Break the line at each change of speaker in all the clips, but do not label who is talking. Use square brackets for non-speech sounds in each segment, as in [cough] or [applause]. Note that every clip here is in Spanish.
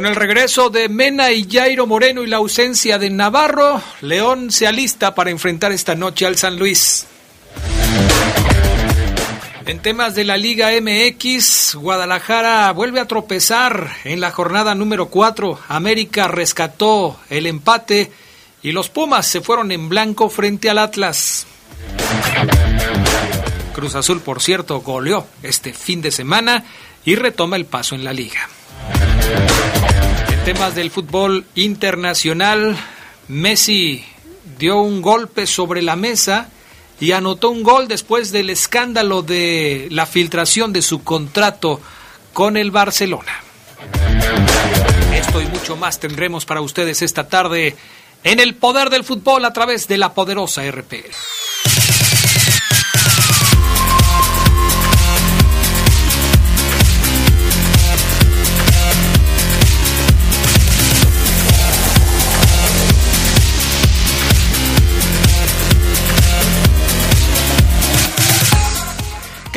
Con el regreso de Mena y Jairo Moreno y la ausencia de Navarro, León se alista para enfrentar esta noche al San Luis. En temas de la Liga MX, Guadalajara vuelve a tropezar en la jornada número 4. América rescató el empate y los Pumas se fueron en blanco frente al Atlas. Cruz Azul, por cierto, goleó este fin de semana y retoma el paso en la liga temas del fútbol internacional, Messi dio un golpe sobre la mesa y anotó un gol después del escándalo de la filtración de su contrato con el Barcelona. Esto y mucho más tendremos para ustedes esta tarde en el poder del fútbol a través de la poderosa RPL.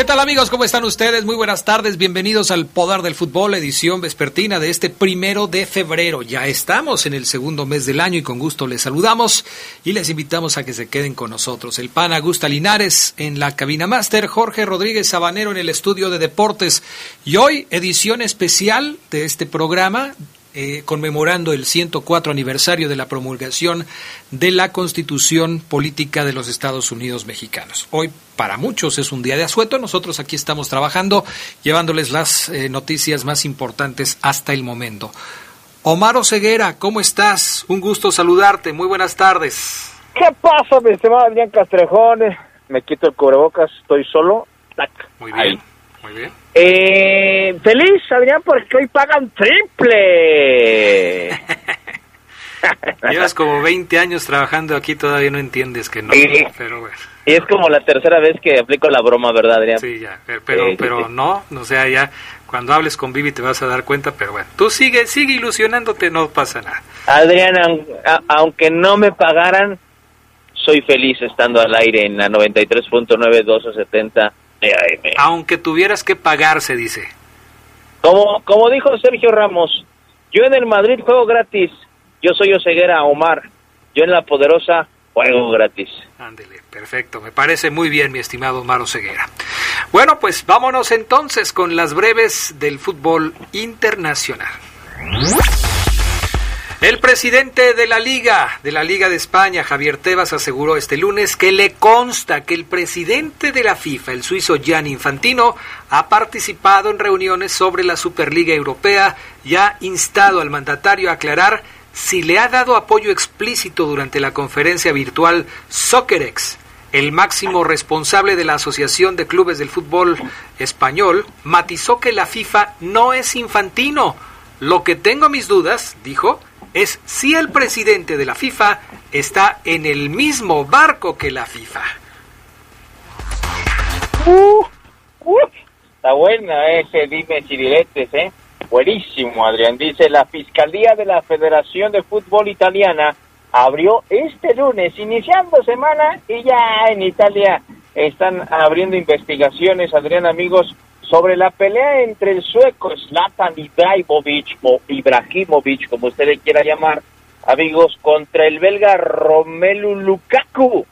¿Qué tal amigos? ¿Cómo están ustedes? Muy buenas tardes, bienvenidos al Poder del Fútbol, edición vespertina de este primero de febrero. Ya estamos en el segundo mes del año y con gusto les saludamos y les invitamos a que se queden con nosotros. El PAN Augusta Linares en la cabina máster, Jorge Rodríguez Sabanero en el estudio de deportes y hoy edición especial de este programa eh, conmemorando el 104 aniversario de la promulgación de la Constitución Política de los Estados Unidos Mexicanos. Hoy para muchos es un día de asueto, nosotros aquí estamos trabajando, llevándoles las eh, noticias más importantes hasta el momento. Omar Ceguera, ¿cómo estás? Un gusto saludarte, muy buenas tardes.
¿Qué pasa, mi estimado Adrián Castrejón? Me quito el cubrebocas, estoy solo.
Muy bien, muy bien.
Eh, feliz, Adrián, porque hoy pagan triple. [laughs]
Llevas como 20 años trabajando aquí, todavía no entiendes que no. Pero bueno.
Y es como la tercera vez que aplico la broma, ¿verdad, Adrián?
Sí, ya, pero, pero no, o sea, ya cuando hables con Vivi te vas a dar cuenta, pero bueno, tú sigue, sigue ilusionándote, no pasa nada.
Adrián, aunque no me pagaran, soy feliz estando al aire en la 93.9, 1270
aunque tuvieras que pagar, se dice.
Como, como dijo Sergio Ramos, yo en el Madrid juego gratis, yo soy Oseguera Omar, yo en la Poderosa juego gratis.
Ándele, perfecto, me parece muy bien, mi estimado Omar Oseguera. Bueno, pues vámonos entonces con las breves del fútbol internacional. El presidente de la Liga, de la Liga de España, Javier Tebas, aseguró este lunes que le consta que el presidente de la FIFA, el suizo Gianni Infantino, ha participado en reuniones sobre la Superliga Europea y ha instado al mandatario a aclarar si le ha dado apoyo explícito durante la conferencia virtual Soccerex. El máximo responsable de la Asociación de Clubes del Fútbol Español matizó que la FIFA no es infantino. Lo que tengo mis dudas, dijo, es si el presidente de la FIFA está en el mismo barco que la FIFA.
Uh, uh, está buena ese dime si ¿eh? Buenísimo, Adrián. Dice, la Fiscalía de la Federación de Fútbol Italiana abrió este lunes, iniciando semana, y ya en Italia están abriendo investigaciones, Adrián, amigos, sobre la pelea entre el sueco Zlatan Ibrahimovic o como usted le quiera llamar, amigos, contra el belga Romelu Lukaku,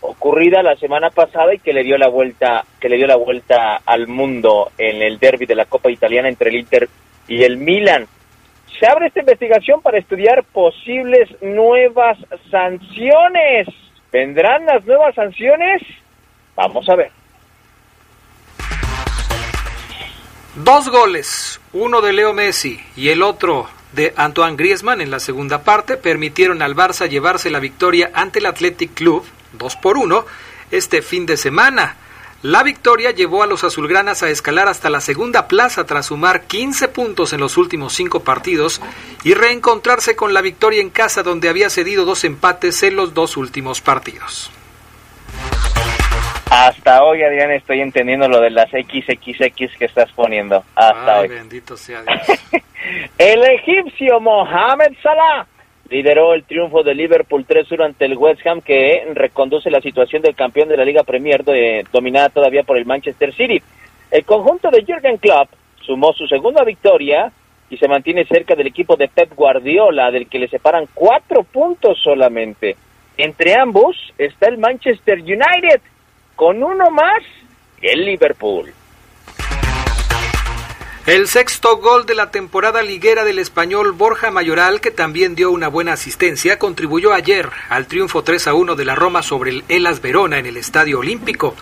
ocurrida la semana pasada y que le dio la vuelta, que le dio la vuelta al mundo en el derby de la Copa Italiana entre el Inter y el Milan. Se abre esta investigación para estudiar posibles nuevas sanciones. ¿Vendrán las nuevas sanciones? Vamos a ver.
Dos goles, uno de Leo Messi y el otro de Antoine Griezmann en la segunda parte, permitieron al Barça llevarse la victoria ante el Athletic Club, 2 por 1, este fin de semana. La victoria llevó a los azulgranas a escalar hasta la segunda plaza tras sumar 15 puntos en los últimos cinco partidos y reencontrarse con la victoria en casa donde había cedido dos empates en los dos últimos partidos.
Hasta hoy, Adrián, estoy entendiendo lo de las XXX que estás poniendo. Hasta hoy.
Bendito sea [laughs] Dios.
el egipcio Mohamed Salah lideró el triunfo de Liverpool 3-1 ante el West Ham que reconduce la situación del campeón de la Liga Premier dominada todavía por el Manchester City. El conjunto de Jürgen Klopp sumó su segunda victoria y se mantiene cerca del equipo de Pep Guardiola, del que le separan cuatro puntos solamente. Entre ambos está el Manchester United, con uno más el Liverpool.
El sexto gol de la temporada liguera del español Borja Mayoral, que también dio una buena asistencia, contribuyó ayer al triunfo 3 a 1 de la Roma sobre el Elas Verona en el Estadio Olímpico.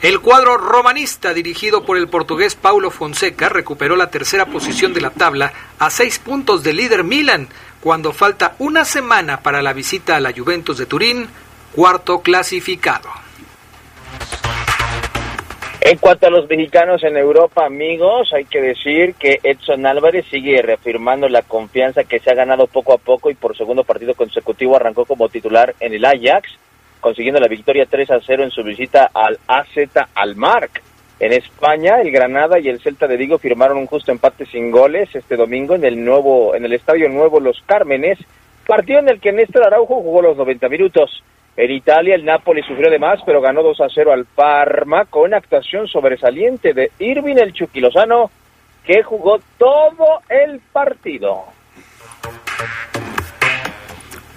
El cuadro romanista, dirigido por el portugués Paulo Fonseca, recuperó la tercera posición de la tabla a seis puntos del líder Milan, cuando falta una semana para la visita a la Juventus de Turín, cuarto clasificado.
En cuanto a los mexicanos en Europa, amigos, hay que decir que Edson Álvarez sigue reafirmando la confianza que se ha ganado poco a poco y por segundo partido consecutivo arrancó como titular en el Ajax, consiguiendo la victoria 3 a 0 en su visita al AZ Almark. En España, el Granada y el Celta de Vigo firmaron un justo empate sin goles este domingo en el nuevo en el Estadio Nuevo Los Cármenes, partido en el que Néstor Araujo jugó los 90 minutos. En Italia el Napoli sufrió de más, pero ganó 2 a 0 al Parma con actuación sobresaliente de Irving el Chucky que jugó todo el partido.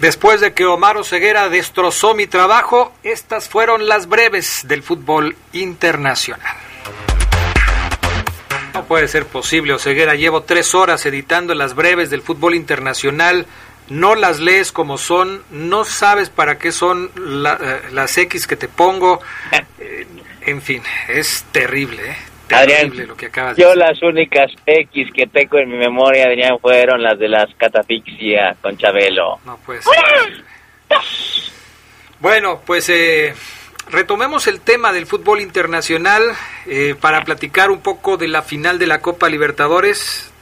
Después de que Omar Ceguera destrozó mi trabajo, estas fueron las breves del fútbol internacional. No puede ser posible, Oseguera. Llevo tres horas editando las breves del fútbol internacional no las lees como son, no sabes para qué son eh, las X que te pongo. Eh, en fin, es terrible, ¿eh? Terrible lo que acabas
de yo las únicas X que tengo en mi memoria, Adrián, fueron las de las catafixia con Chabelo.
No puede Bueno, pues retomemos el tema del fútbol internacional para platicar un poco de la final de la Copa Libertadores.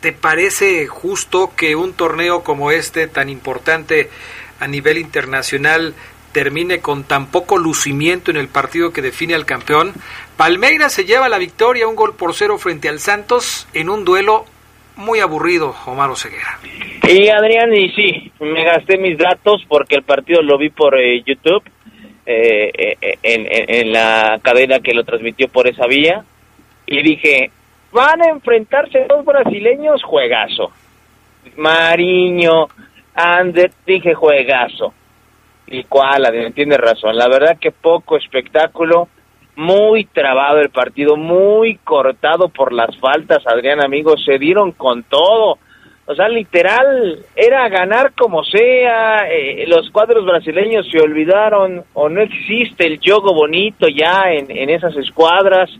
¿Te parece justo que un torneo como este, tan importante a nivel internacional, termine con tan poco lucimiento en el partido que define al campeón? Palmeiras se lleva la victoria, un gol por cero frente al Santos, en un duelo muy aburrido, Omar Ceguera.
Y Adrián, y sí, me gasté mis datos porque el partido lo vi por eh, YouTube, eh, eh, en, en la cadena que lo transmitió por esa vía, y dije, Van a enfrentarse dos brasileños, juegazo. Mariño, Ander, dije juegazo. Y cuál, tiene razón. La verdad que poco espectáculo, muy trabado el partido, muy cortado por las faltas, Adrián, amigos, se dieron con todo. O sea, literal, era ganar como sea. Eh, los cuadros brasileños se olvidaron o no existe el juego bonito ya en, en esas escuadras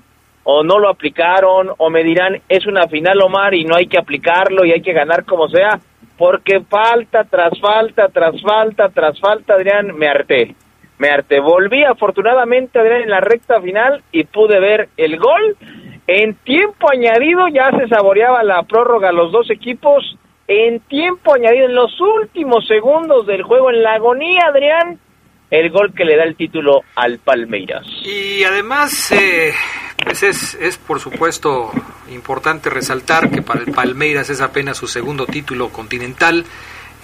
o no lo aplicaron, o me dirán, es una final, Omar, y no hay que aplicarlo y hay que ganar como sea, porque falta tras falta, tras falta, tras falta, Adrián, me harté. Me harté. Volví afortunadamente, Adrián, en la recta final y pude ver el gol. En tiempo añadido ya se saboreaba la prórroga los dos equipos. En tiempo añadido, en los últimos segundos del juego, en la agonía, Adrián, el gol que le da el título al Palmeiras.
Y además, eh, pues es, es por supuesto importante resaltar que para el Palmeiras es apenas su segundo título continental.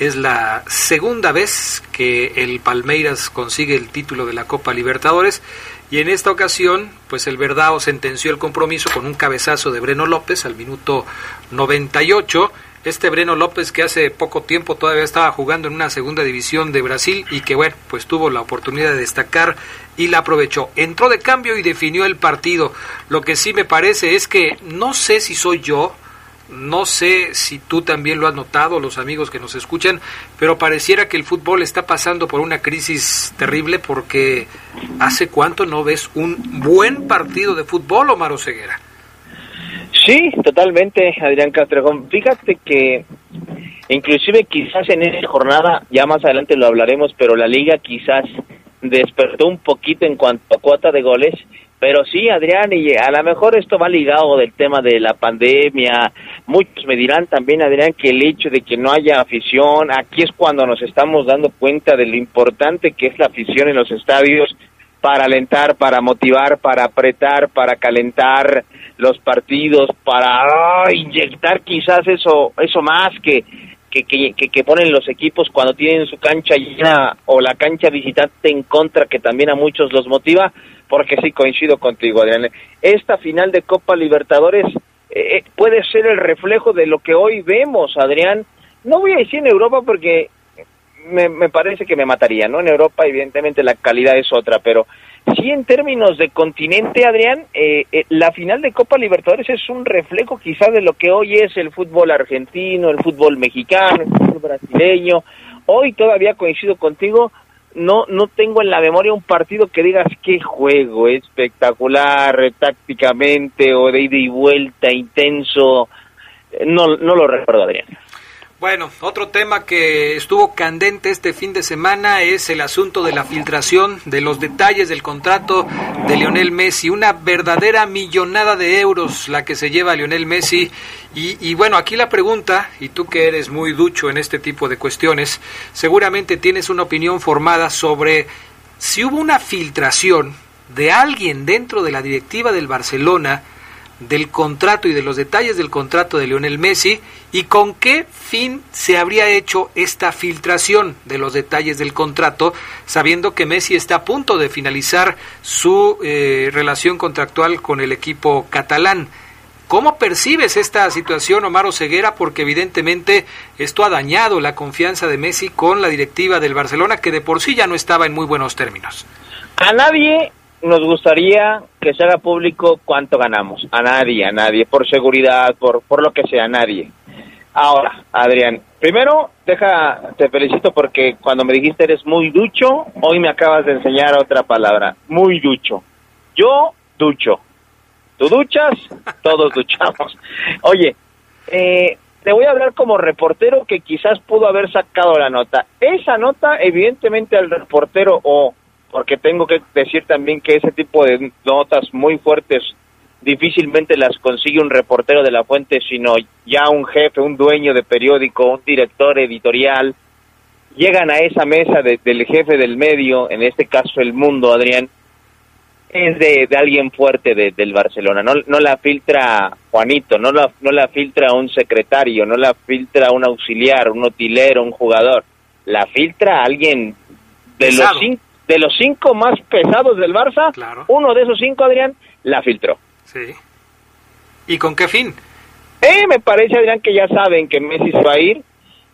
Es la segunda vez que el Palmeiras consigue el título de la Copa Libertadores y en esta ocasión, pues el Verdao sentenció el compromiso con un cabezazo de Breno López al minuto 98 este Breno López que hace poco tiempo todavía estaba jugando en una segunda división de Brasil y que bueno, pues tuvo la oportunidad de destacar y la aprovechó. Entró de cambio y definió el partido. Lo que sí me parece es que no sé si soy yo, no sé si tú también lo has notado, los amigos que nos escuchan, pero pareciera que el fútbol está pasando por una crisis terrible porque hace cuánto no ves un buen partido de fútbol, Omar Ceguera.
Sí, totalmente, Adrián Castrejón. Fíjate que inclusive quizás en esta jornada, ya más adelante lo hablaremos, pero la liga quizás despertó un poquito en cuanto a cuota de goles Pero sí, Adrián, y a lo mejor esto va ligado del tema de la pandemia. Muchos me dirán también, Adrián, que el hecho de que no haya afición, aquí es cuando nos estamos dando cuenta de lo importante que es la afición en los estadios para alentar, para motivar, para apretar, para calentar los partidos, para ah, inyectar quizás eso, eso más que, que, que, que, ponen los equipos cuando tienen su cancha llena o la cancha visitante en contra, que también a muchos los motiva, porque sí coincido contigo, Adrián. Esta final de Copa Libertadores eh, eh, puede ser el reflejo de lo que hoy vemos, Adrián. No voy a decir en Europa porque me, me parece que me mataría, ¿no? En Europa, evidentemente, la calidad es otra, pero sí en términos de continente, Adrián, eh, eh, la final de Copa Libertadores es un reflejo quizás de lo que hoy es el fútbol argentino, el fútbol mexicano, el fútbol brasileño. Hoy todavía coincido contigo, no no tengo en la memoria un partido que digas qué juego espectacular tácticamente o de ida y vuelta intenso. No no lo recuerdo, Adrián.
Bueno, otro tema que estuvo candente este fin de semana es el asunto de la filtración de los detalles del contrato de Lionel Messi. Una verdadera millonada de euros la que se lleva Lionel Messi. Y, y, bueno, aquí la pregunta, y tú que eres muy ducho en este tipo de cuestiones, seguramente tienes una opinión formada sobre si hubo una filtración de alguien dentro de la directiva del Barcelona del contrato y de los detalles del contrato de Lionel Messi y con qué fin se habría hecho esta filtración de los detalles del contrato, sabiendo que Messi está a punto de finalizar su eh, relación contractual con el equipo catalán. ¿Cómo percibes esta situación, Omar Ceguera? Porque evidentemente esto ha dañado la confianza de Messi con la directiva del Barcelona, que de por sí ya no estaba en muy buenos términos.
A nadie nos gustaría que se haga público cuánto ganamos. A nadie, a nadie, por seguridad, por, por lo que sea, a nadie. Ahora, Adrián, primero, deja, te felicito porque cuando me dijiste eres muy ducho, hoy me acabas de enseñar otra palabra, muy ducho. Yo ducho. Tú duchas, todos duchamos. [laughs] Oye, eh, te voy a hablar como reportero que quizás pudo haber sacado la nota. Esa nota, evidentemente, al reportero o porque tengo que decir también que ese tipo de notas muy fuertes difícilmente las consigue un reportero de la fuente, sino ya un jefe, un dueño de periódico, un director editorial. Llegan a esa mesa del jefe del medio, en este caso el mundo, Adrián, es de, alguien fuerte del Barcelona. No, no la filtra Juanito, no la, no la filtra un secretario, no la filtra un auxiliar, un hotilero, un jugador. La filtra alguien de los cinco de los cinco más pesados del Barça, uno de esos cinco, Adrián, la filtró.
Sí. ¿Y con qué fin?
Eh, me parece, Adrián, que ya saben que Messi se va a ir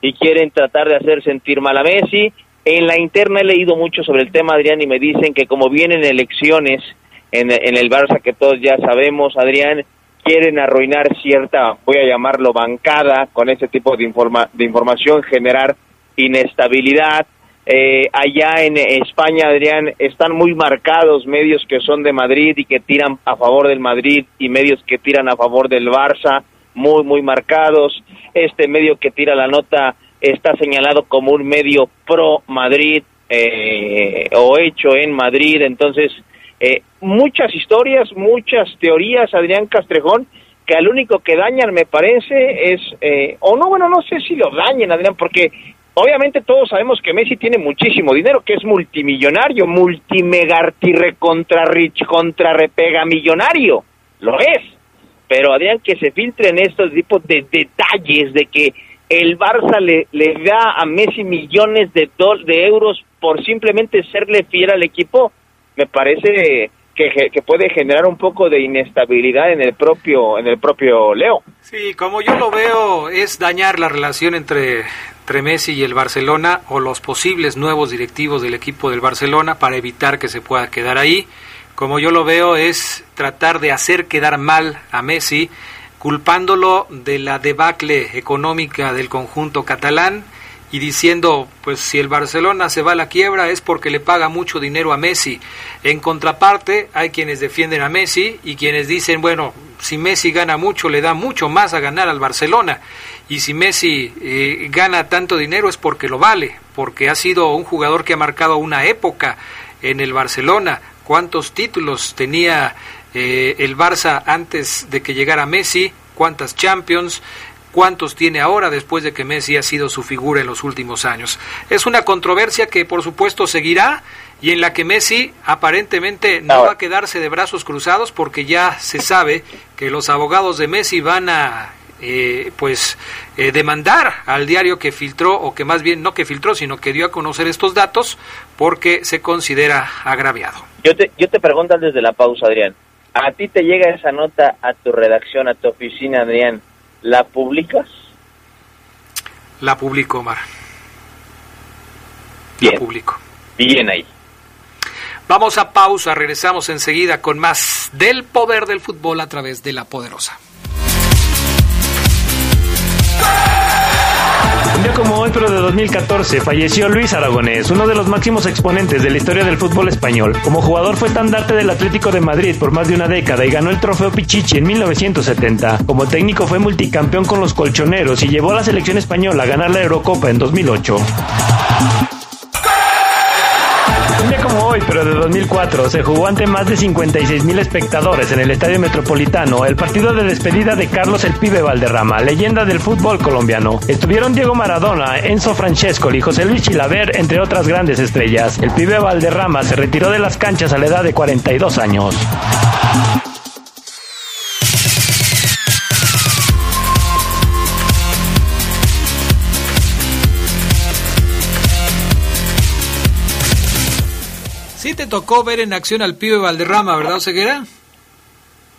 y quieren tratar de hacer sentir mal a Messi. En la interna he leído mucho sobre el tema, Adrián, y me dicen que como vienen elecciones en, en el Barça, que todos ya sabemos, Adrián, quieren arruinar cierta, voy a llamarlo bancada, con ese tipo de, informa de información, generar inestabilidad, eh, allá en España, Adrián, están muy marcados medios que son de Madrid y que tiran a favor del Madrid y medios que tiran a favor del Barça, muy, muy marcados. Este medio que tira la nota está señalado como un medio pro Madrid eh, o hecho en Madrid. Entonces, eh, muchas historias, muchas teorías, Adrián Castrejón, que al único que dañan, me parece, es, o no, bueno, no sé si lo dañen, Adrián, porque Obviamente todos sabemos que Messi tiene muchísimo dinero, que es multimillonario, multimegartirre contra rich, contra repega millonario, lo es. Pero Adrián, que se filtren estos tipos de detalles de que el Barça le, le da a Messi millones de, de euros por simplemente serle fiel al equipo, me parece que, que, puede generar un poco de inestabilidad en el propio en el propio Leo.
Sí, como yo lo veo es dañar la relación entre entre Messi y el Barcelona o los posibles nuevos directivos del equipo del Barcelona para evitar que se pueda quedar ahí. Como yo lo veo es tratar de hacer quedar mal a Messi culpándolo de la debacle económica del conjunto catalán y diciendo, pues si el Barcelona se va a la quiebra es porque le paga mucho dinero a Messi. En contraparte, hay quienes defienden a Messi y quienes dicen, bueno, si Messi gana mucho, le da mucho más a ganar al Barcelona. Y si Messi eh, gana tanto dinero es porque lo vale, porque ha sido un jugador que ha marcado una época en el Barcelona, cuántos títulos tenía eh, el Barça antes de que llegara Messi, cuántas Champions, cuántos tiene ahora después de que Messi ha sido su figura en los últimos años. Es una controversia que por supuesto seguirá y en la que Messi aparentemente no va a quedarse de brazos cruzados porque ya se sabe que los abogados de Messi van a eh, pues eh, demandar al diario que filtró o que más bien no que filtró sino que dio a conocer estos datos porque se considera agraviado.
Yo te, yo te pregunto desde la pausa, Adrián. ¿A ti te llega esa nota a tu redacción, a tu oficina, Adrián? ¿La publicas?
La publico, Omar.
Bien.
La publico.
Bien ahí.
Vamos a pausa, regresamos enseguida con más del poder del fútbol a través de la poderosa.
Día como hoy, pero de 2014, falleció Luis Aragonés, uno de los máximos exponentes de la historia del fútbol español. Como jugador fue estandarte del Atlético de Madrid por más de una década y ganó el trofeo Pichichi en 1970. Como técnico fue multicampeón con los colchoneros y llevó a la selección española a ganar la Eurocopa en 2008. Hoy, pero de 2004, se jugó ante más de 56 mil espectadores en el Estadio Metropolitano el partido de despedida de Carlos El Pibe Valderrama, leyenda del fútbol colombiano. Estuvieron Diego Maradona, Enzo Francescoli, José Luis Chilaver, entre otras grandes estrellas. El Pibe Valderrama se retiró de las canchas a la edad de 42 años.
Tocó ver en acción al pibe Valderrama, ¿verdad, Ceguera?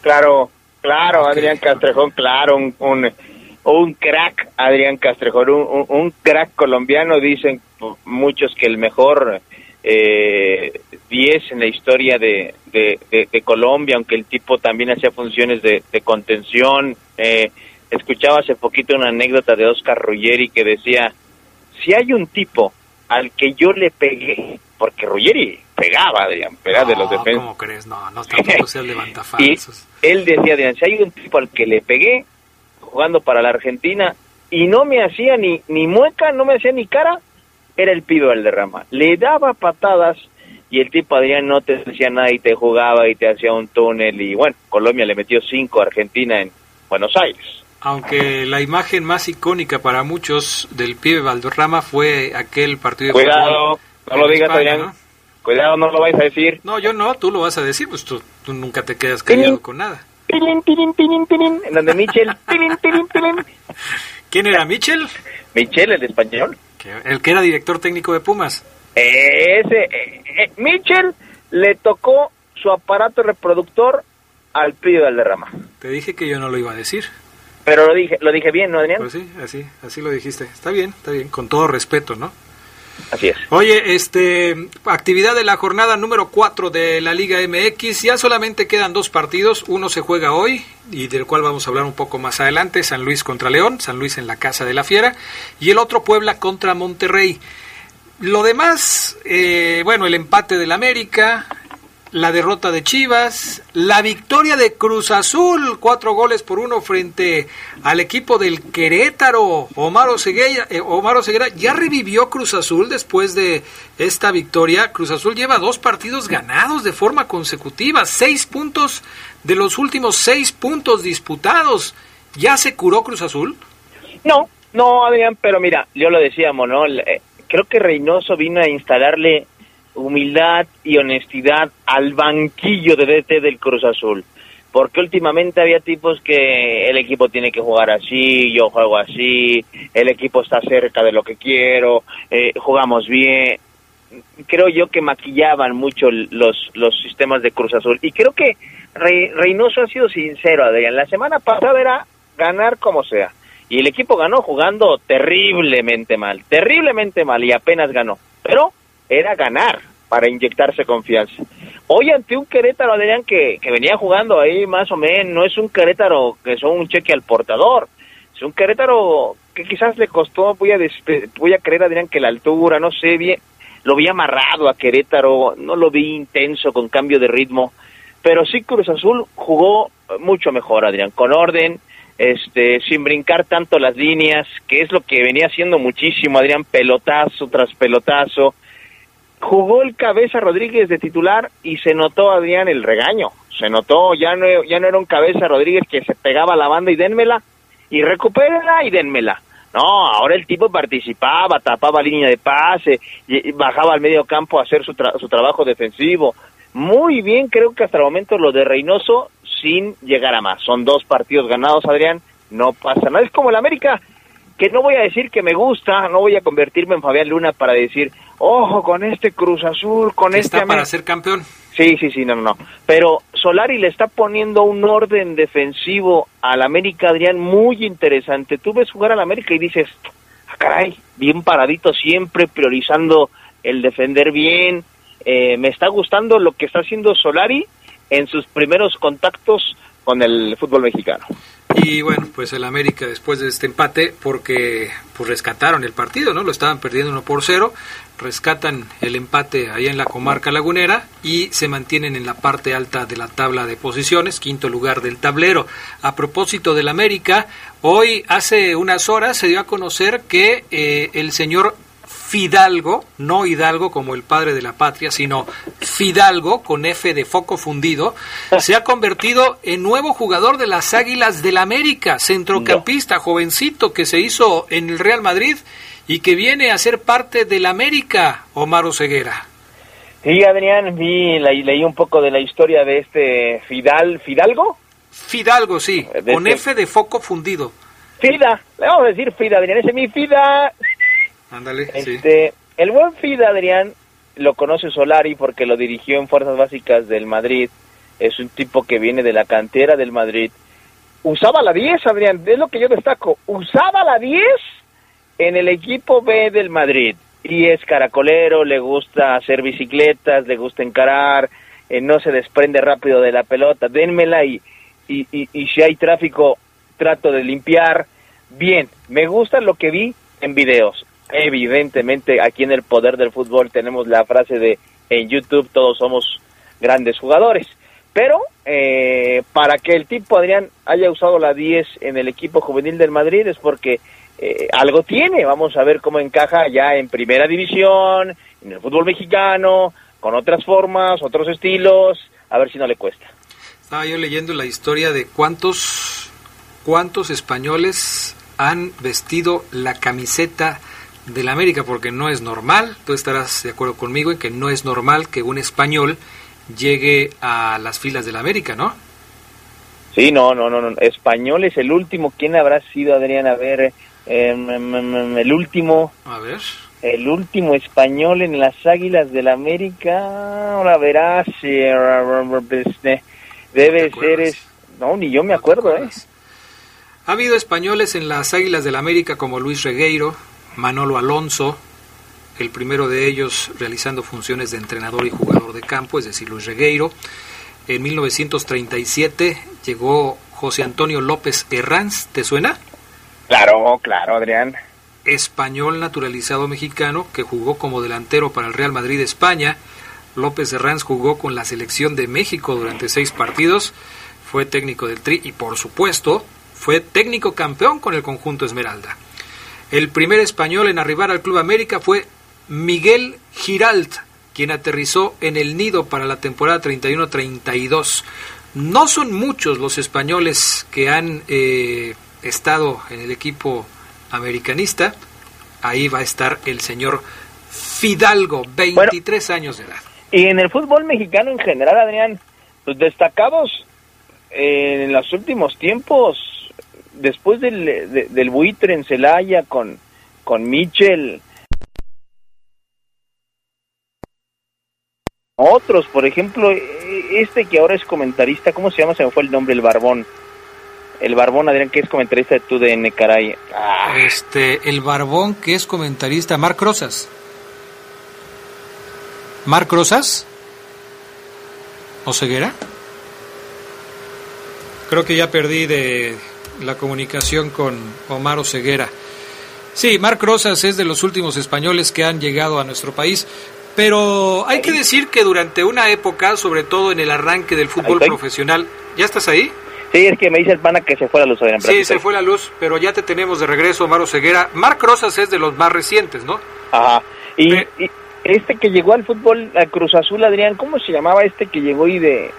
Claro, claro, Adrián Castrejón, claro, un, un, un crack, Adrián Castrejón, un, un, crack colombiano, dicen muchos que el mejor 10 eh, en la historia de, de, de, Colombia, aunque el tipo también hacía funciones de, contención. Eh, escuchaba hace poquito una anécdota de Oscar Ruggeri que decía, si hay un tipo al que yo le pegué, porque Ruggeri pegaba, Adrián, pegaba de los defensas.
¿Cómo crees? No, no tampoco sea [laughs]
Y él decía, Adrián, si hay un tipo al que le pegué jugando para la Argentina y no me hacía ni, ni mueca, no me hacía ni cara, era el pido del derrama. Le daba patadas y el tipo Adrián no te decía nada y te jugaba y te hacía un túnel y bueno, Colombia le metió cinco a Argentina en Buenos Aires.
Aunque la imagen más icónica para muchos del pibe Valderrama fue aquel partido de
Cuidado, no lo digas, Adrián. Cuidado, no lo vais a decir.
No, yo no, tú lo vas a decir, pues tú, tú nunca te quedas callado con nada.
En donde Michel. [laughs]
¿Quién era Michel?
Michel, el español.
El que era director técnico de Pumas.
Ese, eh, eh, Michel le tocó su aparato reproductor al pibe Valderrama.
Te dije que yo no lo iba a decir.
Pero lo dije, lo dije bien, ¿no, Adrián?
Pues sí, así, así lo dijiste. Está bien, está bien, con todo respeto, ¿no? Oye, este, actividad de la jornada número 4 de la Liga MX. Ya solamente quedan dos partidos. Uno se juega hoy y del cual vamos a hablar un poco más adelante. San Luis contra León, San Luis en la Casa de la Fiera. Y el otro Puebla contra Monterrey. Lo demás, eh, bueno, el empate del América, la derrota de Chivas, la victoria de Cruz Azul, cuatro goles por uno frente al equipo del Querétaro. Omar Oseguera, eh, Omar ya revivió Cruz Azul después de esta victoria. Cruz Azul lleva dos partidos ganados de forma consecutiva, seis puntos de los últimos seis puntos disputados. ¿Ya se curó Cruz Azul?
No, no, Adrián, pero mira, yo lo decíamos, ¿no? Eh, creo que Reynoso vino a instalarle humildad y honestidad al banquillo de DT del Cruz Azul. Porque últimamente había tipos que el equipo tiene que jugar así, yo juego así, el equipo está cerca de lo que quiero, eh, jugamos bien. Creo yo que maquillaban mucho los, los sistemas de Cruz Azul. Y creo que Reynoso ha sido sincero, Adrián. La semana pasada era ganar como sea. Y el equipo ganó jugando terriblemente mal, terriblemente mal y apenas ganó. Pero era ganar para inyectarse confianza. Hoy ante un Querétaro, Adrián, que, que venía jugando ahí más o menos, no es un Querétaro que son un cheque al portador, es un Querétaro que quizás le costó, voy a, voy a creer, Adrián, que la altura, no sé, bien, lo vi amarrado a Querétaro, no lo vi intenso con cambio de ritmo, pero sí Cruz Azul jugó mucho mejor, Adrián, con orden, este, sin brincar tanto las líneas, que es lo que venía haciendo muchísimo, Adrián, pelotazo tras pelotazo, jugó el Cabeza Rodríguez de titular y se notó, Adrián, el regaño. Se notó, ya no, ya no era un Cabeza Rodríguez que se pegaba a la banda y dénmela, y recupérenla y dénmela. No, ahora el tipo participaba, tapaba línea de pase, y bajaba al medio campo a hacer su, su trabajo defensivo. Muy bien, creo que hasta el momento lo de Reynoso sin llegar a más. Son dos partidos ganados, Adrián, no pasa nada. Es como el América, que no voy a decir que me gusta, no voy a convertirme en Fabián Luna para decir, ojo con este Cruz Azul, con este...
Está para ser campeón.
Sí, sí, sí, no, no, no. Pero Solari le está poniendo un orden defensivo al América, Adrián, muy interesante. Tú ves jugar al América y dices, ah, caray, bien paradito siempre, priorizando el defender bien. Eh, me está gustando lo que está haciendo Solari en sus primeros contactos con el fútbol mexicano.
Y bueno, pues el América después de este empate, porque pues rescataron el partido, ¿no? Lo estaban perdiendo uno por cero, rescatan el empate ahí en la comarca lagunera y se mantienen en la parte alta de la tabla de posiciones, quinto lugar del tablero. A propósito del América, hoy hace unas horas se dio a conocer que eh, el señor Fidalgo, no Hidalgo como el padre de la patria, sino Fidalgo con F de foco fundido, se ha convertido en nuevo jugador de las Águilas del América, centrocampista, jovencito que se hizo en el Real Madrid y que viene a ser parte del América, Omar Ceguera.
Sí, Adrián, vi, leí un poco de la historia de este Fidal, Fidalgo.
Fidalgo, sí, con este F de foco fundido.
Fida, le vamos a decir Fida, Adrián, ese es mi Fida.
Ándale,
este, El buen Fida, Adrián, lo conoce Solari porque lo dirigió en Fuerzas Básicas del Madrid. Es un tipo que viene de la cantera del Madrid. Usaba la 10, Adrián, es lo que yo destaco. Usaba la 10 en el equipo B del Madrid. Y es caracolero, le gusta hacer bicicletas, le gusta encarar, eh, no se desprende rápido de la pelota. Dénmela y, y, y si hay tráfico, trato de limpiar. Bien, me gusta lo que vi en videos evidentemente aquí en el poder del fútbol tenemos la frase de en YouTube todos somos grandes jugadores. Pero eh, para que el tipo Adrián haya usado la 10 en el equipo juvenil del Madrid es porque eh, algo tiene. Vamos a ver cómo encaja ya en primera división, en el fútbol mexicano, con otras formas, otros estilos. A ver si no le cuesta.
Estaba yo leyendo la historia de cuántos, cuántos españoles han vestido la camiseta del América, porque no es normal, tú estarás de acuerdo conmigo en que no es normal que un español llegue a las filas del América, ¿no?
Sí, no, no, no, no. Español es el último. ¿Quién habrá sido, Adrián? A ver, em, em, em, el último.
A ver.
El último español en las Águilas del América. Ahora verás. Este, debe ser. Es, no, ni yo me acuerdo, ¿eh?
Ha habido españoles en las Águilas del América como Luis Regueiro, Manolo Alonso, el primero de ellos realizando funciones de entrenador y jugador de campo, es decir, Luis Regueiro. En 1937 llegó José Antonio López Herranz, ¿te suena?
Claro, claro, Adrián.
Español naturalizado mexicano que jugó como delantero para el Real Madrid España. López Herranz jugó con la selección de México durante seis partidos, fue técnico del Tri y por supuesto fue técnico campeón con el conjunto Esmeralda. El primer español en arribar al Club América fue Miguel Giralt, quien aterrizó en el nido para la temporada 31-32. No son muchos los españoles que han eh, estado en el equipo americanista. Ahí va a estar el señor Fidalgo, 23 años de edad.
Y en el fútbol mexicano en general, Adrián, los destacados en los últimos tiempos después del, del buitre en Celaya con, con Mitchell, otros, por ejemplo, este que ahora es comentarista, ¿cómo se llama? Se me fue el nombre, el Barbón. El Barbón, Adrián, que es comentarista de TUDN, caray.
Ah. Este, el Barbón, que es comentarista, Marc Rosas. ¿Marc Rosas? ¿O Ceguera? Creo que ya perdí de, la comunicación con Omar Oseguera. Sí, Marc Rosas es de los últimos españoles que han llegado a nuestro país, pero hay que decir que durante una época, sobre todo en el arranque del fútbol profesional, ¿ya estás ahí?
Sí, es que me dice el pana que se fue la luz. Adrián,
sí, se fue la luz, pero ya te tenemos de regreso, Omar Oseguera. Marc Rosas es de los más recientes, ¿no?
Ajá. Y, este que llegó al fútbol, a Cruz Azul, Adrián, ¿cómo se llamaba este que llegó y de,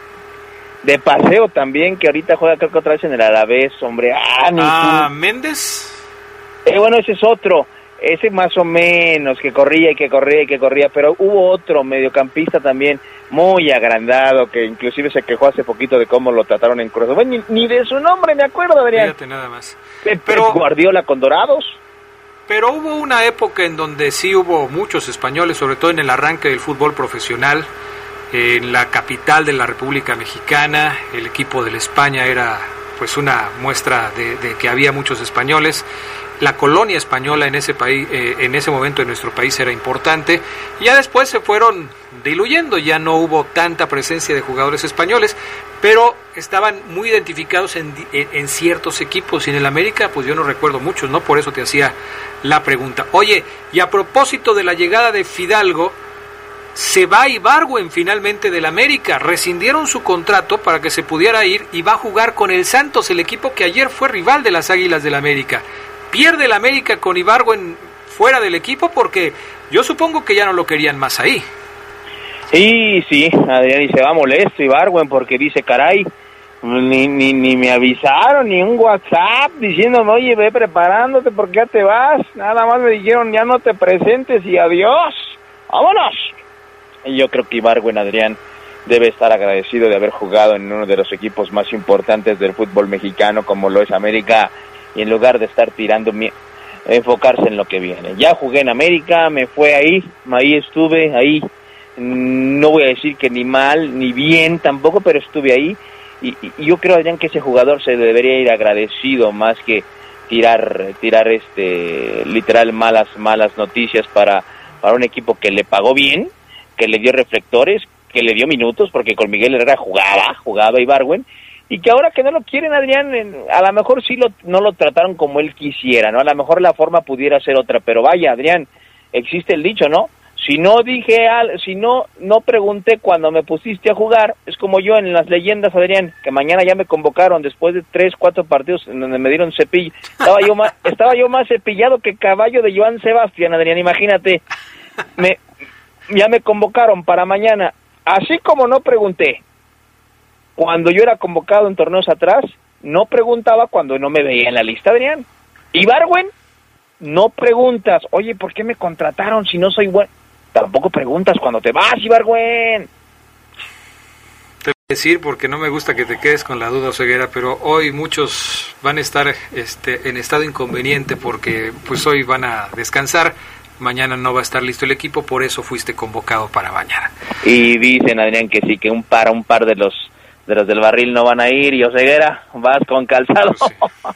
de paseo también, que ahorita juega creo que otra vez en el Alavés, hombre? Ah,
ah Méndez.
Eh, bueno, ese es otro, ese más o menos, que corría y que corría y que corría, pero hubo otro mediocampista también muy agrandado, que inclusive se quejó hace poquito de cómo lo trataron en Cruz Azul. Ni, ni de su nombre me acuerdo, Adrián.
Fíjate nada más.
Pero Guardiola con Dorados.
Pero hubo una época en donde sí hubo muchos españoles, sobre todo en el arranque del fútbol profesional, en la capital de la República Mexicana, el equipo de la España era pues una muestra de, que había muchos españoles. La colonia española en ese país, eh, en ese momento en nuestro país era importante. Ya después se fueron diluyendo, ya no hubo tanta presencia de jugadores españoles, pero estaban muy identificados en, en, ciertos equipos y en el América, pues yo no recuerdo muchos, ¿no? Por eso te hacía la pregunta. Oye, y a propósito de la llegada de Fidalgo, se va Ibargüen finalmente del América, rescindieron su contrato para que se pudiera ir y va a jugar con el Santos, el equipo que ayer fue rival de las Águilas del América. Pierde el América con Ibargüen fuera del equipo porque yo supongo que ya no lo querían más ahí.
Sí, sí, Adrián y se va molesto Ibarwen porque dice, caray, ni, ni, ni me avisaron, ni un WhatsApp diciéndome, oye, ve preparándote porque ya te vas. Nada más me dijeron, ya no te presentes y adiós. Vámonos. Y yo creo que Ibarwen, Adrián, debe estar agradecido de haber jugado en uno de los equipos más importantes del fútbol mexicano como lo es América y en lugar de estar tirando enfocarse en lo que viene. Ya jugué en América, me fue ahí, ahí estuve, ahí no voy a decir que ni mal ni bien tampoco, pero estuve ahí y, yo creo Adrián que ese jugador se debería ir agradecido más que tirar tirar este literal malas malas noticias para para un equipo que le pagó bien, que le dio reflectores, que le dio minutos porque con Miguel Herrera jugaba, jugaba Ibarwen y que ahora que no lo quieren Adrián, a lo mejor sí lo, no lo trataron como él quisiera, ¿no? A lo mejor la forma pudiera ser otra, pero vaya Adrián, existe el dicho, ¿no? Si no dije, al, si no, no pregunté cuando me pusiste a jugar, es como yo en las leyendas, Adrián, que mañana ya me convocaron después de tres, cuatro partidos en donde me dieron cepillo. Estaba yo más, [laughs] estaba yo más cepillado que caballo de Joan Sebastián, Adrián, imagínate. Me, ya me convocaron para mañana. Así como no pregunté, cuando yo era convocado en torneos atrás, no preguntaba cuando no me veía en la lista, Adrián. Y Barwen, no preguntas, oye, ¿por qué me contrataron si no soy bueno? Tampoco preguntas cuando te vas, Ibargüen.
Te voy a decir porque no me gusta que te quedes con la duda, Ceguera, pero hoy muchos van a estar este, en estado inconveniente porque pues hoy van a descansar. Mañana no va a estar listo el equipo, por eso fuiste convocado para mañana.
Y dicen, Adrián, que sí, que un par, un par de los de los del barril no van a ir y Oseguera, vas con calzado. Pues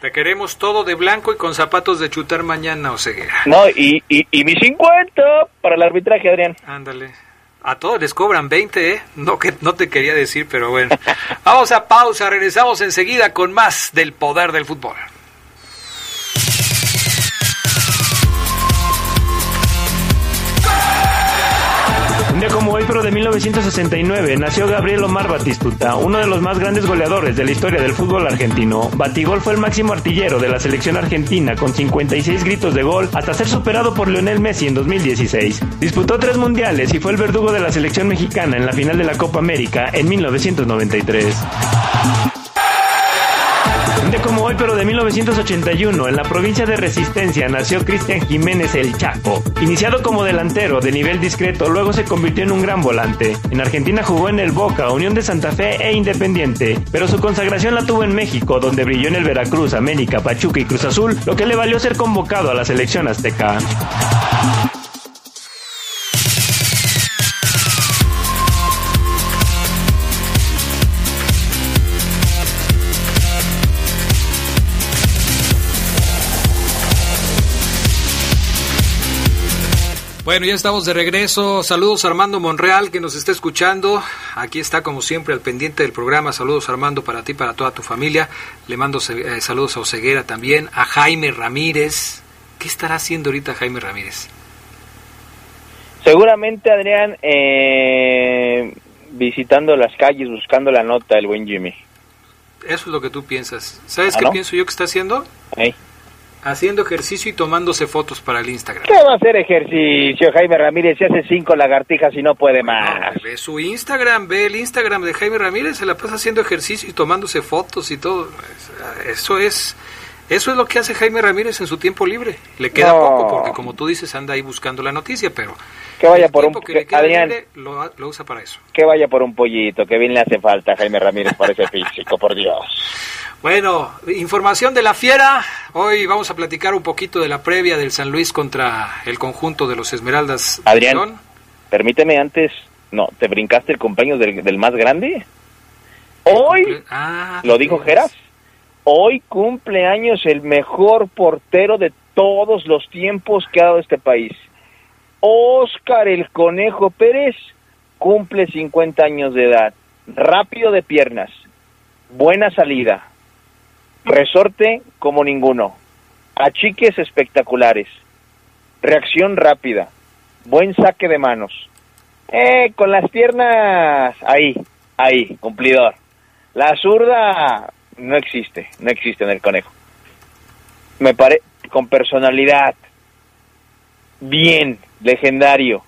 te queremos todo de blanco y con zapatos de chutar mañana, Oseguera.
No, y, y, y mi 50 para el arbitraje, Adrián.
Ándale. A todos les cobran 20, ¿eh? No, que, no te quería decir, pero bueno. Vamos a pausa, regresamos enseguida con más del poder del fútbol.
De 1969, nació Gabriel Omar Batistuta, uno de los más grandes goleadores de la historia del fútbol argentino. Batigol fue el máximo artillero de la selección argentina con 56 gritos de gol hasta ser superado por Lionel Messi en 2016. Disputó tres mundiales y fue el verdugo de la selección mexicana en la final de la Copa América en 1993 de hoy, pero de 1981, en la provincia de Resistencia nació Cristian Jiménez el Chaco. Iniciado como delantero de nivel discreto, luego se convirtió en un gran volante. En Argentina jugó en el Boca, Unión de Santa Fe e Independiente, pero su consagración la tuvo en México, donde brilló en el Veracruz, América, Pachuca y Cruz Azul, lo que le valió ser convocado a la selección azteca.
Bueno, ya estamos de regreso. Saludos a Armando Monreal que nos está escuchando. Aquí está como siempre al pendiente del programa. Saludos Armando para ti, para toda tu familia. Le mando eh, saludos a Oseguera también, a Jaime Ramírez. ¿Qué estará haciendo ahorita Jaime Ramírez?
Seguramente Adrián eh, visitando las calles, buscando la nota del buen Jimmy.
Eso es lo que tú piensas. ¿Sabes ¿Ah, qué pienso yo que está haciendo? Haciendo ejercicio y tomándose fotos para el Instagram.
¿Qué va a hacer ejercicio, Jaime Ramírez? Si hace cinco lagartijas y no puede más.
ve su Instagram, ve el Instagram de Jaime Ramírez, se la pasa haciendo ejercicio y tomándose fotos y todo. Eso es eso es lo que hace Jaime Ramírez en su tiempo libre. Le queda poco porque, como tú dices, anda ahí buscando la noticia, pero
que vaya por un
que Adrián, lo, lo, usa para eso.
Que vaya por un pollito, que bien le hace falta a Jaime Ramírez para ese físico, por Dios.
Bueno, información de la fiera. Hoy vamos a platicar un poquito de la previa del San Luis contra el conjunto de los Esmeraldas.
Adrián, permíteme antes, no, ¿te brincaste el cumpleaños del, más grande? Hoy, ah, lo dijo Geras Hoy cumple años el mejor portero de todos los tiempos que ha dado este país. Oscar el Conejo Pérez cumple 50 años de edad. Rápido de piernas. Buena salida. Resorte como ninguno. Achiques espectaculares. Reacción rápida. Buen saque de manos. Eh, con las piernas ahí, ahí, cumplidor. La zurda no existe, no existe en el conejo. Me parece con personalidad, bien, legendario.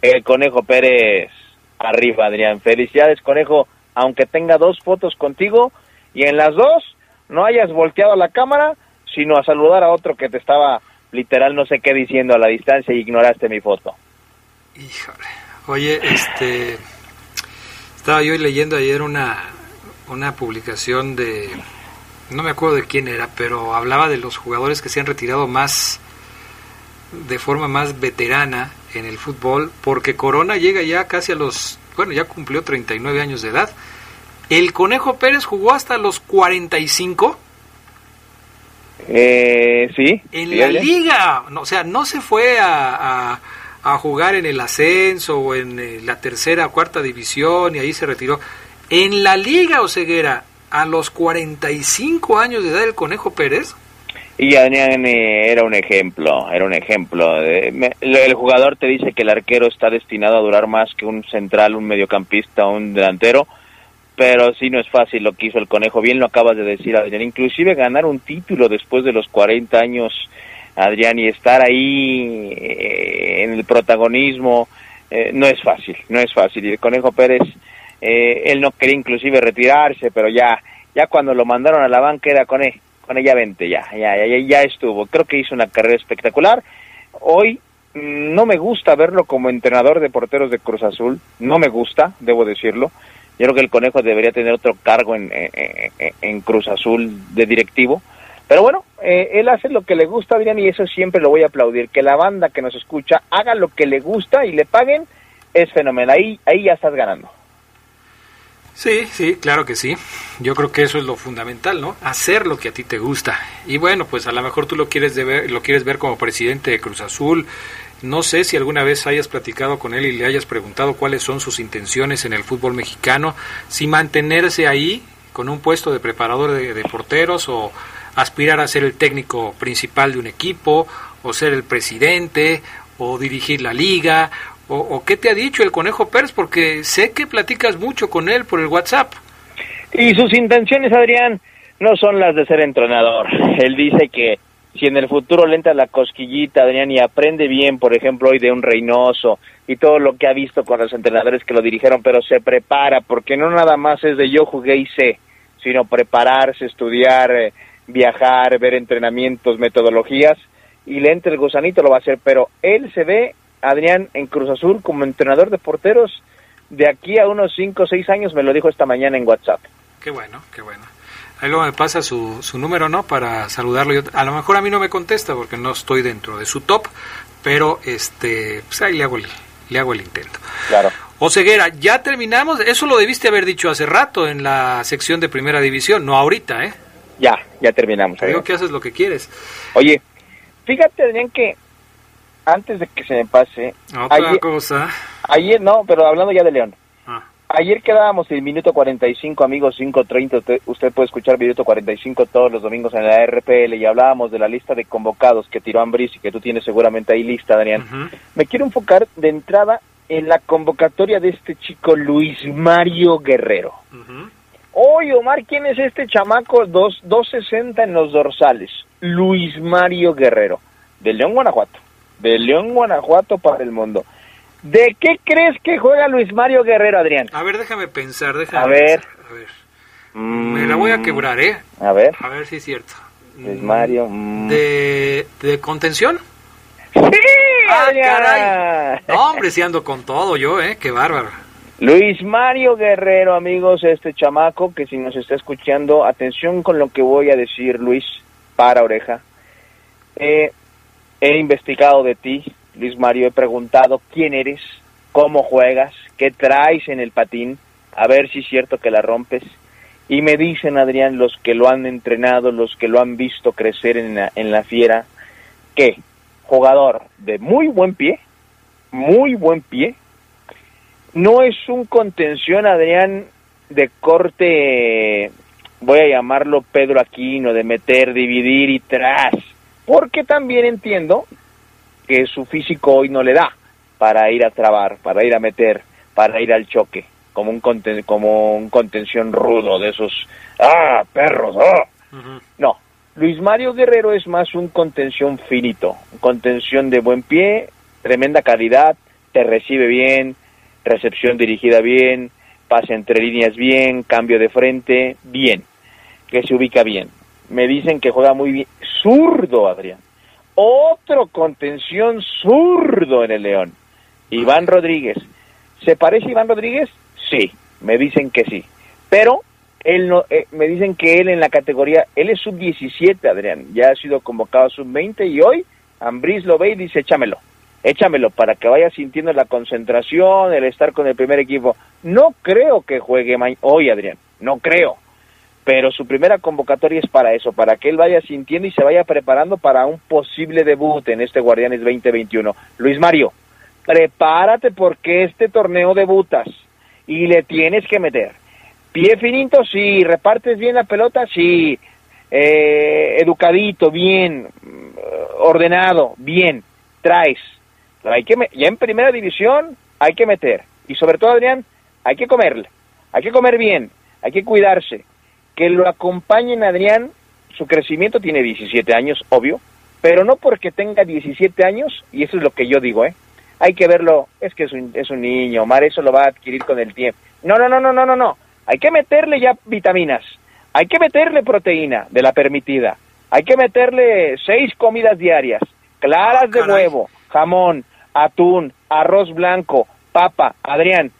El conejo Pérez, arriba Adrián. Felicidades conejo, aunque tenga dos fotos contigo y en las dos no hayas volteado la cámara, sino a saludar a otro que te estaba literal no sé qué diciendo a la distancia y ignoraste mi foto.
Híjole. Oye, este estaba yo leyendo ayer una una publicación de, no me acuerdo de quién era, pero hablaba de los jugadores que se han retirado más, de forma más veterana en el fútbol, porque Corona llega ya casi a los, bueno, ya cumplió 39 años de edad. El Conejo Pérez jugó hasta los 45.
Eh, sí.
En la liga, o sea, no se fue a, a, jugar en el ascenso o en eh, la tercera o cuarta división y ahí se retiró en la Liga Oceguera, a los 45 años de edad del Conejo Pérez.
Y Adrián era un ejemplo, era un ejemplo. El jugador te dice que el arquero está destinado a durar más que un central, un mediocampista, un delantero, pero sí no es fácil lo que hizo el Conejo. Bien lo acabas de decir, Adrián. Inclusive ganar un título después de los 40 años, Adrián, y estar ahí eh, en el protagonismo, eh, no es fácil, no es fácil. Y el Conejo Pérez eh, él no quería inclusive retirarse, pero ya, ya cuando lo mandaron a la banca era con él, con ella vente, ya, ya, ya, ya estuvo. Creo que hizo una carrera espectacular. Hoy mm, no me gusta verlo como entrenador de porteros de Cruz Azul, no me gusta, debo decirlo. Yo creo que el Conejo debería tener otro cargo en, en, Cruz Azul de directivo. Pero bueno, eh, él hace lo que le gusta, Adrián, y eso siempre lo voy a aplaudir. Que la banda que nos escucha haga lo que le gusta y le paguen, es fenomenal. Ahí, ahí ya estás ganando.
Sí, sí, claro que sí. Yo creo que eso es lo fundamental, ¿no? Hacer lo que a ti te gusta. Y bueno, pues a lo mejor tú lo quieres, ver, lo quieres ver como presidente de Cruz Azul. No sé si alguna vez hayas platicado con él y le hayas preguntado cuáles son sus intenciones en el fútbol mexicano, si mantenerse ahí con un puesto de preparador de, de porteros o aspirar a ser el técnico principal de un equipo o ser el presidente o dirigir la liga o, qué te ha dicho el Conejo Pérez? Porque sé que platicas mucho con él por el WhatsApp.
Y sus intenciones, Adrián, no son las de ser entrenador. Él dice que si en el futuro le entra la cosquillita, Adrián, y aprende bien, por ejemplo, hoy de un Reynoso y todo lo que ha visto con los entrenadores que lo dirigieron, pero se prepara, porque no nada más es de yo jugué y sé, sino prepararse, estudiar, eh, viajar, ver entrenamientos, metodologías, y le entra el gusanito, lo va a hacer, pero él se ve Adrián en Cruz Azul como entrenador de porteros de aquí a unos 5 o 6 años, me lo dijo esta mañana en WhatsApp.
Qué bueno, qué bueno. Ahí luego me pasa su, su número, ¿no? Para saludarlo. a lo mejor a mí no me contesta porque no estoy dentro de su top, pero este, pues ahí le hago el, le hago el intento.
Claro.
Oseguera, ya terminamos. Eso lo debiste haber dicho hace rato en la sección de primera división, no ahorita, ¿eh?
Ya, ya terminamos.
Digo que haces lo que quieres.
Oye, fíjate, Adrián, que antes de que se me pase.
Otra ayer, cosa.
Ayer, no, pero hablando ya de León. Ah. Ayer quedábamos en minuto 45, amigos, 5.30. Usted, usted puede escuchar minuto 45 todos los domingos en la RPL y hablábamos de la lista de convocados que tiró Ambris y que tú tienes seguramente ahí lista, Daniel. Me quiero enfocar de entrada en la convocatoria de este chico Luis Mario Guerrero. Oye, Omar, ¿quién es este chamaco? Dos, 260 en los dorsales. Luis Mario Guerrero, de León, Guanajuato. De León, Guanajuato para el mundo. ¿De qué crees que juega Luis Mario Guerrero, Adrián?
A ver, déjame pensar, déjame
A ver.
pensar. A ver. Me la voy a quebrar, ¿eh?
A ver,
A ver si es cierto.
Luis Mario. mm.
¿De, de contención?
¡Sí,
¡Ah, caray! No, hombre, si ando con todo yo, ¿eh? Qué bárbaro.
Luis Mario Guerrero, amigos, este chamaco que si nos está escuchando, atención con lo que voy a decir, Luis, para oreja. Eh, he investigado de ti, Luis Mario, he preguntado quién eres, cómo juegas, qué traes en el patín, a ver si es cierto que la rompes. Y me dicen, Adrián, los que lo han entrenado, los que lo han visto crecer en la, en la fiera, que jugador de muy buen pie, muy buen pie, no es un contención, Adrián, de corte, voy a llamarlo Pedro Aquino, de meter, dividir y tras, porque también entiendo que su físico hoy no le da para ir a trabar, para ir a meter, para ir al choque, como un, conten como un contención rudo de esos, ah, perros, ah. No, Luis Mario Guerrero es más un contención finito, un contención de buen pie, tremenda calidad, te recibe bien, recepción dirigida bien, pase entre líneas bien, cambio de frente, bien, que se ubica bien. Me dicen que juega muy bien, zurdo, Adrián. Otro contención zurdo en el León. Iván Rodríguez. ¿Se parece a Iván Rodríguez? Sí, me dicen que sí. Pero él no, eh, me dicen que él en la categoría, él es sub-17, Adrián, ya ha sido convocado a sub-20 y hoy Ambriz lo ve y dice, échamelo, échamelo para que vaya sintiendo la concentración, el estar con el primer equipo. No creo que juegue hoy, Adrián, no creo. Pero su primera convocatoria es para eso, para que él vaya sintiendo y se vaya preparando para un posible debut en este Guardianes 2021. Luis Mario, prepárate porque este torneo debutas y le tienes que meter. Pie finito, sí. Repartes bien la pelota, sí. Eh, educadito, bien. mm, Ordenado, bien. Traes. Pero hay que ya en primera división hay que meter. Y sobre todo, Adrián, hay que comerle. Hay que comer bien. Hay que cuidarse. Que lo acompañen, Adrián. Su crecimiento tiene 17 años, obvio. Pero no porque tenga 17 años, y eso es lo que yo digo, ¿eh? Hay que verlo, es que es un, es un niño, Omar, eso lo va a adquirir con el tiempo. No, no, no, no, no, no, no. Hay que meterle ya vitaminas. Hay que meterle proteína de la permitida. Hay que meterle seis comidas diarias, claras de
caray.
huevo, jamón, atún, arroz blanco, papa. Adrián,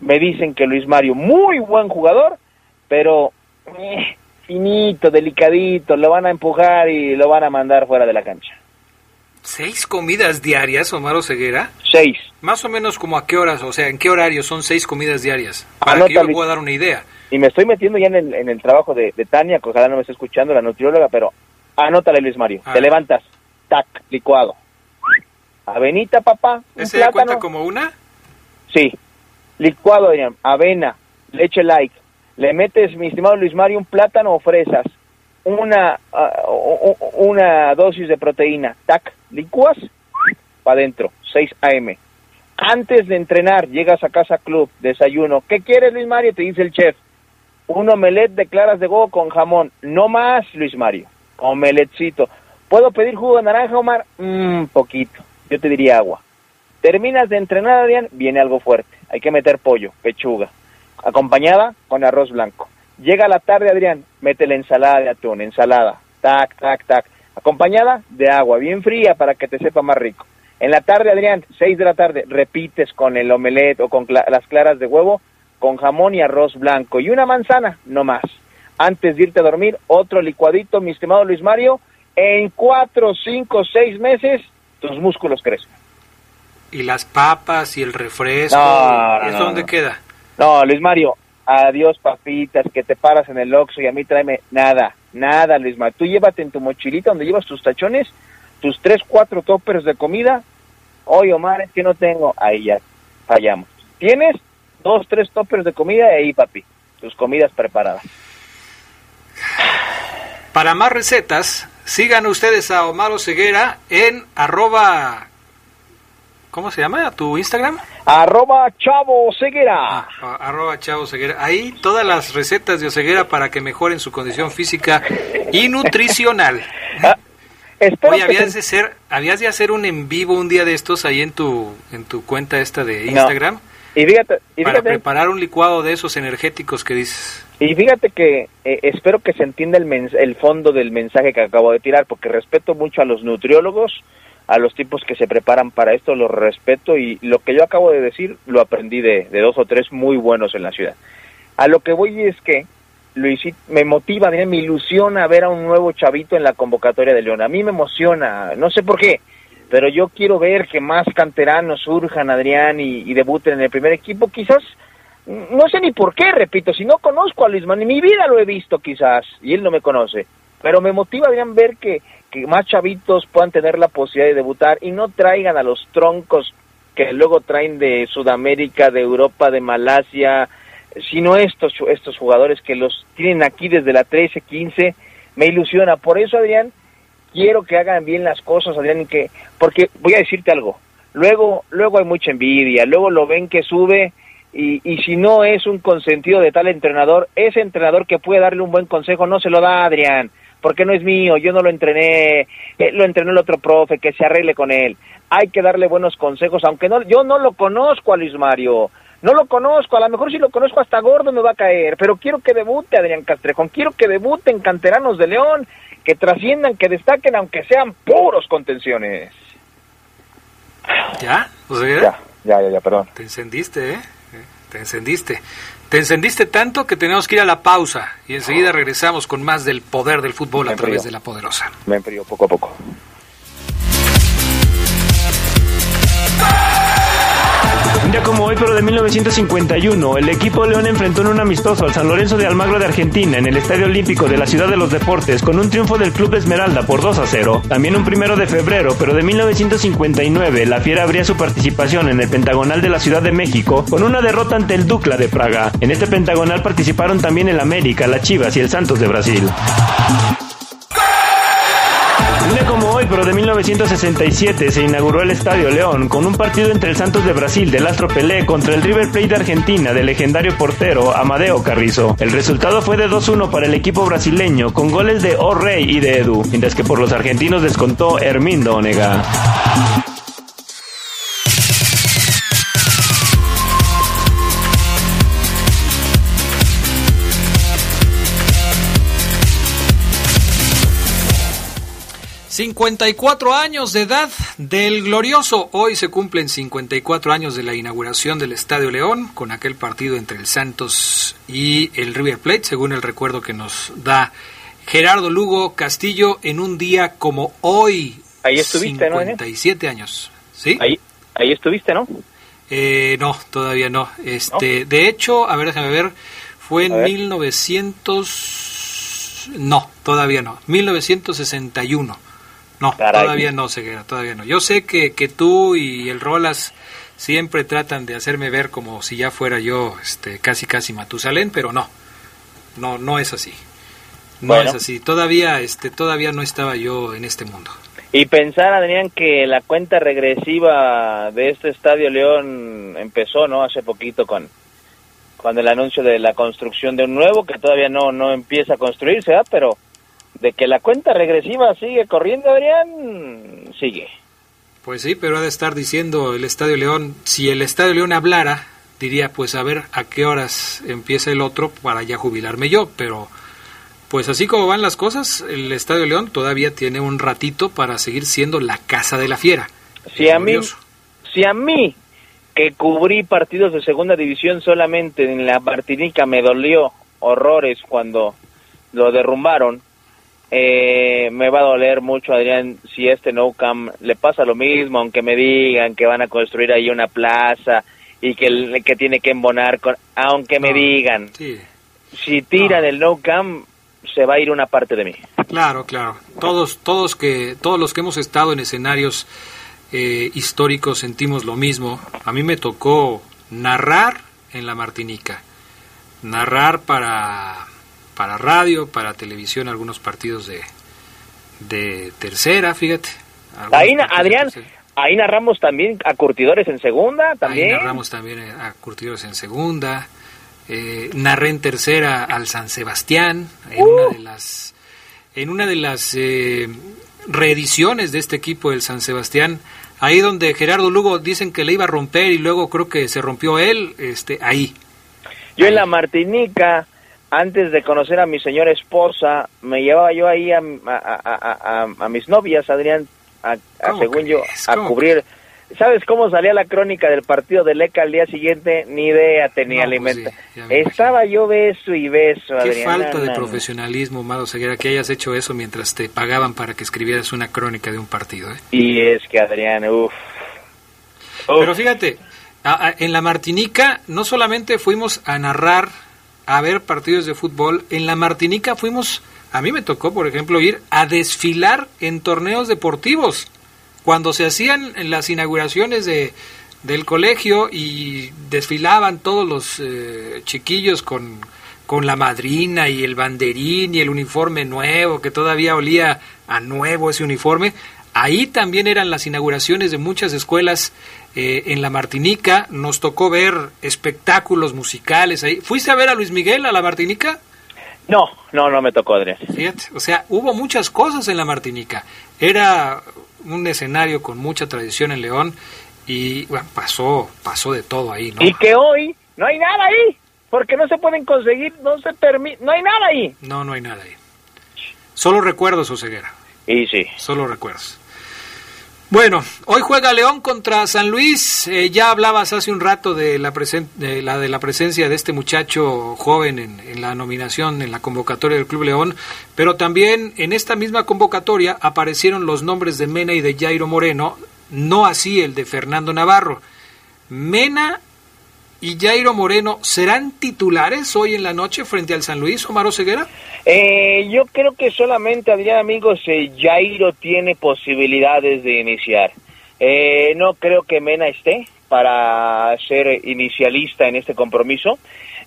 me dicen que Luis Mario, muy buen jugador, pero eh, finito, delicadito, lo van a empujar y lo van a mandar fuera de la cancha.
¿Seis comidas diarias, Omar Ceguera?
Seis.
Más o menos como a qué horas, o sea, ¿en qué horario son seis comidas diarias? Para que yo me pueda dar una idea.
Y me estoy metiendo ya en el, en el trabajo de, de Tania, que ojalá no me esté escuchando, la nutrióloga, pero anótale, Luis Mario.
Ah.
Te levantas, tac, licuado. Avenita, papá, un
¿Ese ya cuenta
plátano.
como una?
Sí, licuado, Adrián, avena, leche light. Le metes, mi estimado Luis Mario, un plátano o fresas, una, ah, u- u- una dosis de proteína, tac, licúas, para adentro, 6 AM. Antes de entrenar, llegas a casa club, desayuno. ¿Qué quieres, Luis Mario? Te dice el chef. Un omelette de claras de huevo con jamón. No más, Luis Mario. Omeletcito. ¿Puedo pedir jugo de naranja, Omar? Un poquito. Yo te diría agua. Terminas de entrenar, Adrián, viene algo fuerte. Hay que meter pollo, pechuga, acompañada con arroz blanco. Llega la tarde, Adrián, mete la ensalada de atún, ensalada, tac, tac, tac, acompañada de agua, bien fría para que te sepa más rico. En la tarde, Adrián, 6 de la tarde, repites con el omelette o con las claras de huevo, con jamón y arroz blanco y una manzana, no más. Antes de irte a dormir, otro licuadito, mi estimado Luis Mario, en cuatro, cinco, seis meses, tus músculos crecen.
Y las papas y el refresco.
No, no,
¿Y eso
no,
dónde queda?
No, Luis Mario, adiós papitas, que te paras en el Oxxo y a mí tráeme nada, nada, Luis Mario. Tú llévate en tu mochilita donde llevas tus tachones, tus tres, cuatro toppers de comida. Oye, Omar, es que no tengo. Ahí ya fallamos. ¿Tienes? Dos, tres toppers de comida y ahí, papi, tus comidas preparadas.
Para más recetas, sigan ustedes a Omar Ceguera en arroba... ¿Cómo se llama? ¿Tu Instagram?
Arroba Chavo Ceguera.
Ah, arroba Chavo Ceguera. Ahí todas las recetas de Oseguera para que mejoren su condición física y nutricional. [laughs]
Ah,
Oye, habías
se-
de, ser, habías de hacer un en vivo un día de estos ahí en tu, en tu cuenta esta de Instagram
Y fíjate, y
para preparar un licuado de esos energéticos que dices.
y fíjate que eh, espero que se entienda el, el fondo del mensaje que acabo de tirar, porque respeto mucho a los nutriólogos, a los tipos que se preparan para esto, los respeto y lo que yo acabo de decir lo aprendí de, de dos o tres muy buenos en la ciudad. A lo que voy es que Luisito, me motiva, me ilusiona ver a un nuevo chavito en la convocatoria de León. A mí me emociona, no sé por qué, pero yo quiero ver que más canteranos surjan, Adrián, y, debuten en el primer equipo. Quizás, no sé ni por qué, repito, si no conozco a Luisman, en mi vida lo he visto quizás, y él no me conoce. Pero me motiva, Adrián, ver que, que más chavitos puedan tener la posibilidad de debutar y no traigan a los troncos que luego traen de Sudamérica, de Europa, de Malasia, sino estos, estos jugadores que los tienen aquí desde la 13, 15, me ilusiona. Por eso, Adrián, quiero que hagan bien las cosas, Adrián, y que, porque voy a decirte algo, luego, luego hay mucha envidia, luego lo ven que sube y, y si no es un consentido de tal entrenador, ese entrenador que puede darle un buen consejo no se lo da, Adrián, porque no es mío, yo no lo entrené, eh, lo entrenó el otro profe, que se arregle con él. Hay que darle buenos consejos, aunque no, yo no lo conozco a Luis Mario, no lo conozco, a lo mejor si lo conozco hasta gordo me va a caer, pero quiero que debute Adrián Castrejón, quiero que debuten canteranos de León, que trasciendan, que destaquen, aunque sean puros contenciones.
¿Ya? Oseguera?
Ya, ya, ya, ya, perdón.
Te encendiste, ¿eh? Te encendiste. Te encendiste tanto que tenemos que ir a la pausa y enseguida regresamos con más del poder del fútbol a través de la poderosa.
Me enfrío poco a poco.
Un día como hoy, pero de 1951, el equipo León enfrentó en un amistoso al San Lorenzo de Almagro de Argentina en el Estadio Olímpico de la Ciudad de los Deportes con un triunfo del Club Esmeralda por 2 a 0. También un primero de febrero, pero de 1959, la Fiera abría su participación en el Pentagonal de la Ciudad de México con una derrota ante el Dukla de Praga. En este Pentagonal participaron también el América, la Chivas y el Santos de Brasil. Un día como hoy, pero de 1967, se inauguró el Estadio León con un partido entre el Santos de Brasil del Astro Pelé contra el River Plate de Argentina del legendario portero Amadeo Carrizo. El resultado fue de 2-1 para el equipo brasileño con goles de O'Rey y de Edu, mientras que por los argentinos descontó Hermindo Onega.
Cincuenta y cuatro años de edad del glorioso. Hoy se cumplen 54 años de la inauguración del Estadio León con aquel partido entre el Santos y el River Plate, según el recuerdo que nos da Gerardo Lugo Castillo en un día como hoy.
Ahí estuviste, ¿no, Daniel?
57 años. ¿Sí?
Ahí, ahí estuviste, ¿no?
Eh, no, todavía no. Este, de hecho, a ver, déjame ver, fue en
ver.
1900 no, todavía no. 1961. No,
Caray.
todavía no, Ceguera, todavía no. Yo sé que, que tú y el Rolas siempre tratan de hacerme ver como si ya fuera yo este, casi casi Matusalén, pero no. No, no es así. No
Bueno.
es así. Todavía, este, todavía no estaba yo en este mundo.
Y pensar, Adrián, que la cuenta regresiva de este Estadio León empezó, ¿no? Hace poquito con, con el anuncio de la construcción de un nuevo, que todavía no, no empieza a construirse, ¿verdad? Pero de que la cuenta regresiva sigue corriendo, Adrián, sigue.
Pues sí, pero ha de estar diciendo el Estadio León, si el Estadio León hablara, diría, pues a ver a qué horas empieza el otro para ya jubilarme yo, pero pues así como van las cosas, el Estadio León todavía tiene un ratito para seguir siendo la casa de la fiera.
Si a mí, si a mí, que cubrí partidos de segunda división solamente en la Martinica, me dolió horrores cuando lo derrumbaron, eh, me va a doler mucho, Adrián, si este No Camp le pasa lo mismo, aunque me digan que van a construir ahí una plaza y que, el- que tiene que embonar, con, aunque me
No.
digan,
Sí,
si tiran el No Camp, se va a ir una parte de mí.
claro, claro. Todos, todos que, todos los que hemos estado en escenarios eh, históricos sentimos lo mismo. A mí me tocó narrar en la Martinica, narrar para para radio, para televisión algunos partidos de de tercera, fíjate. Algunos
Ahí, na-
partidos de
Adrián. Ahí narramos también a Curtidores en segunda, también.
Ahí narramos también a Curtidores en segunda. Eh, narré en tercera al San Sebastián, en una de las, en una de las eh, reediciones de este equipo del San Sebastián. Ahí donde Gerardo Lugo dicen que le iba a romper y luego creo que se rompió él, este, ahí.
Yo en la Martinica, antes de conocer a mi señora esposa, me llevaba yo ahí a, a, a, a mis novias, Adrián, a, según yo, a cubrir. ¿Sabes cómo salía la crónica del partido de Leca al día siguiente? Ni idea tenía
No, pues sí,
Estaba yo beso y beso,
Qué
Adrián.
falta
No,
de
no,
profesionalismo, Mado Ceguera, que hayas hecho eso mientras te pagaban para que escribieras una crónica de un partido. ¿eh?
Y es que Adrián, uff.
Pero fíjate, en la Martinica no solamente fuimos a narrar, a ver partidos de fútbol, en la Martinica fuimos, a mí me tocó, por ejemplo, ir a desfilar en torneos deportivos. Cuando se hacían las inauguraciones de, del colegio y desfilaban todos los eh, chiquillos con, con la madrina y el banderín y el uniforme nuevo, que todavía olía a nuevo ese uniforme, ahí también eran las inauguraciones de muchas escuelas eh, en la Martinica, nos tocó ver espectáculos musicales ahí. ¿Fuiste a ver a Luis Miguel a la Martinica?
No, no, no me tocó, Adrián.
Fíjate, o sea, hubo muchas cosas en la Martinica. Era un escenario con mucha tradición en León y bueno, pasó, pasó de todo ahí, ¿no?
Y que hoy no hay nada ahí, porque no se pueden conseguir, no se permite, no hay nada ahí.
No, no hay nada ahí. Solo recuerdos, Oseguera,
Y sí.
solo recuerdos. Bueno, hoy juega León contra San Luis. Eh, ya hablabas hace un rato de la, presen- de la, de la presencia de este muchacho joven en, en la nominación, en la convocatoria del Club León, pero también en esta misma convocatoria aparecieron los nombres de Mena y de Jairo Moreno, no así el de Fernando Navarro. Mena y Jairo Moreno serán titulares hoy en la noche frente al San Luis, Omar Ceguera.
Eh, yo creo que solamente, Adrián, amigos, eh, Jairo tiene posibilidades de iniciar. Eh, no creo que Mena esté para ser inicialista en este compromiso.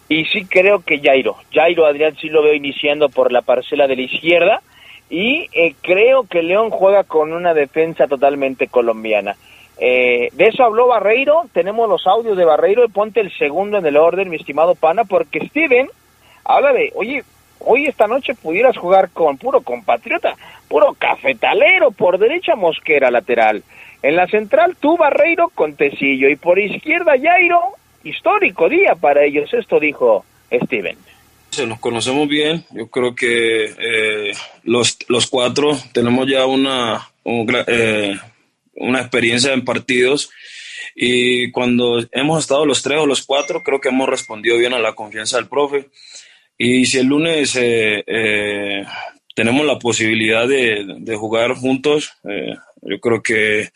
Y sí creo que Jairo, Jairo Adrián sí lo veo iniciando por la parcela de la izquierda. Y eh, creo que León juega con una defensa totalmente colombiana. Eh, de eso habló Barreiro, tenemos los audios de Barreiro ponte el segundo en el orden, mi estimado pana, porque Steven habla de, oye, hoy esta noche pudieras jugar con puro compatriota, puro cafetalero, por derecha Mosquera lateral, en la central tú Barreiro con Tecillo. Y por izquierda Jairo, histórico día para ellos, esto dijo Steven.
Se nos conocemos bien, yo creo que eh, los, los cuatro tenemos ya una, un eh, una experiencia en partidos y cuando hemos estado los tres o los cuatro creo que hemos respondido bien a la confianza del profe y si el lunes eh, eh, tenemos la posibilidad de, de jugar juntos, eh, yo creo que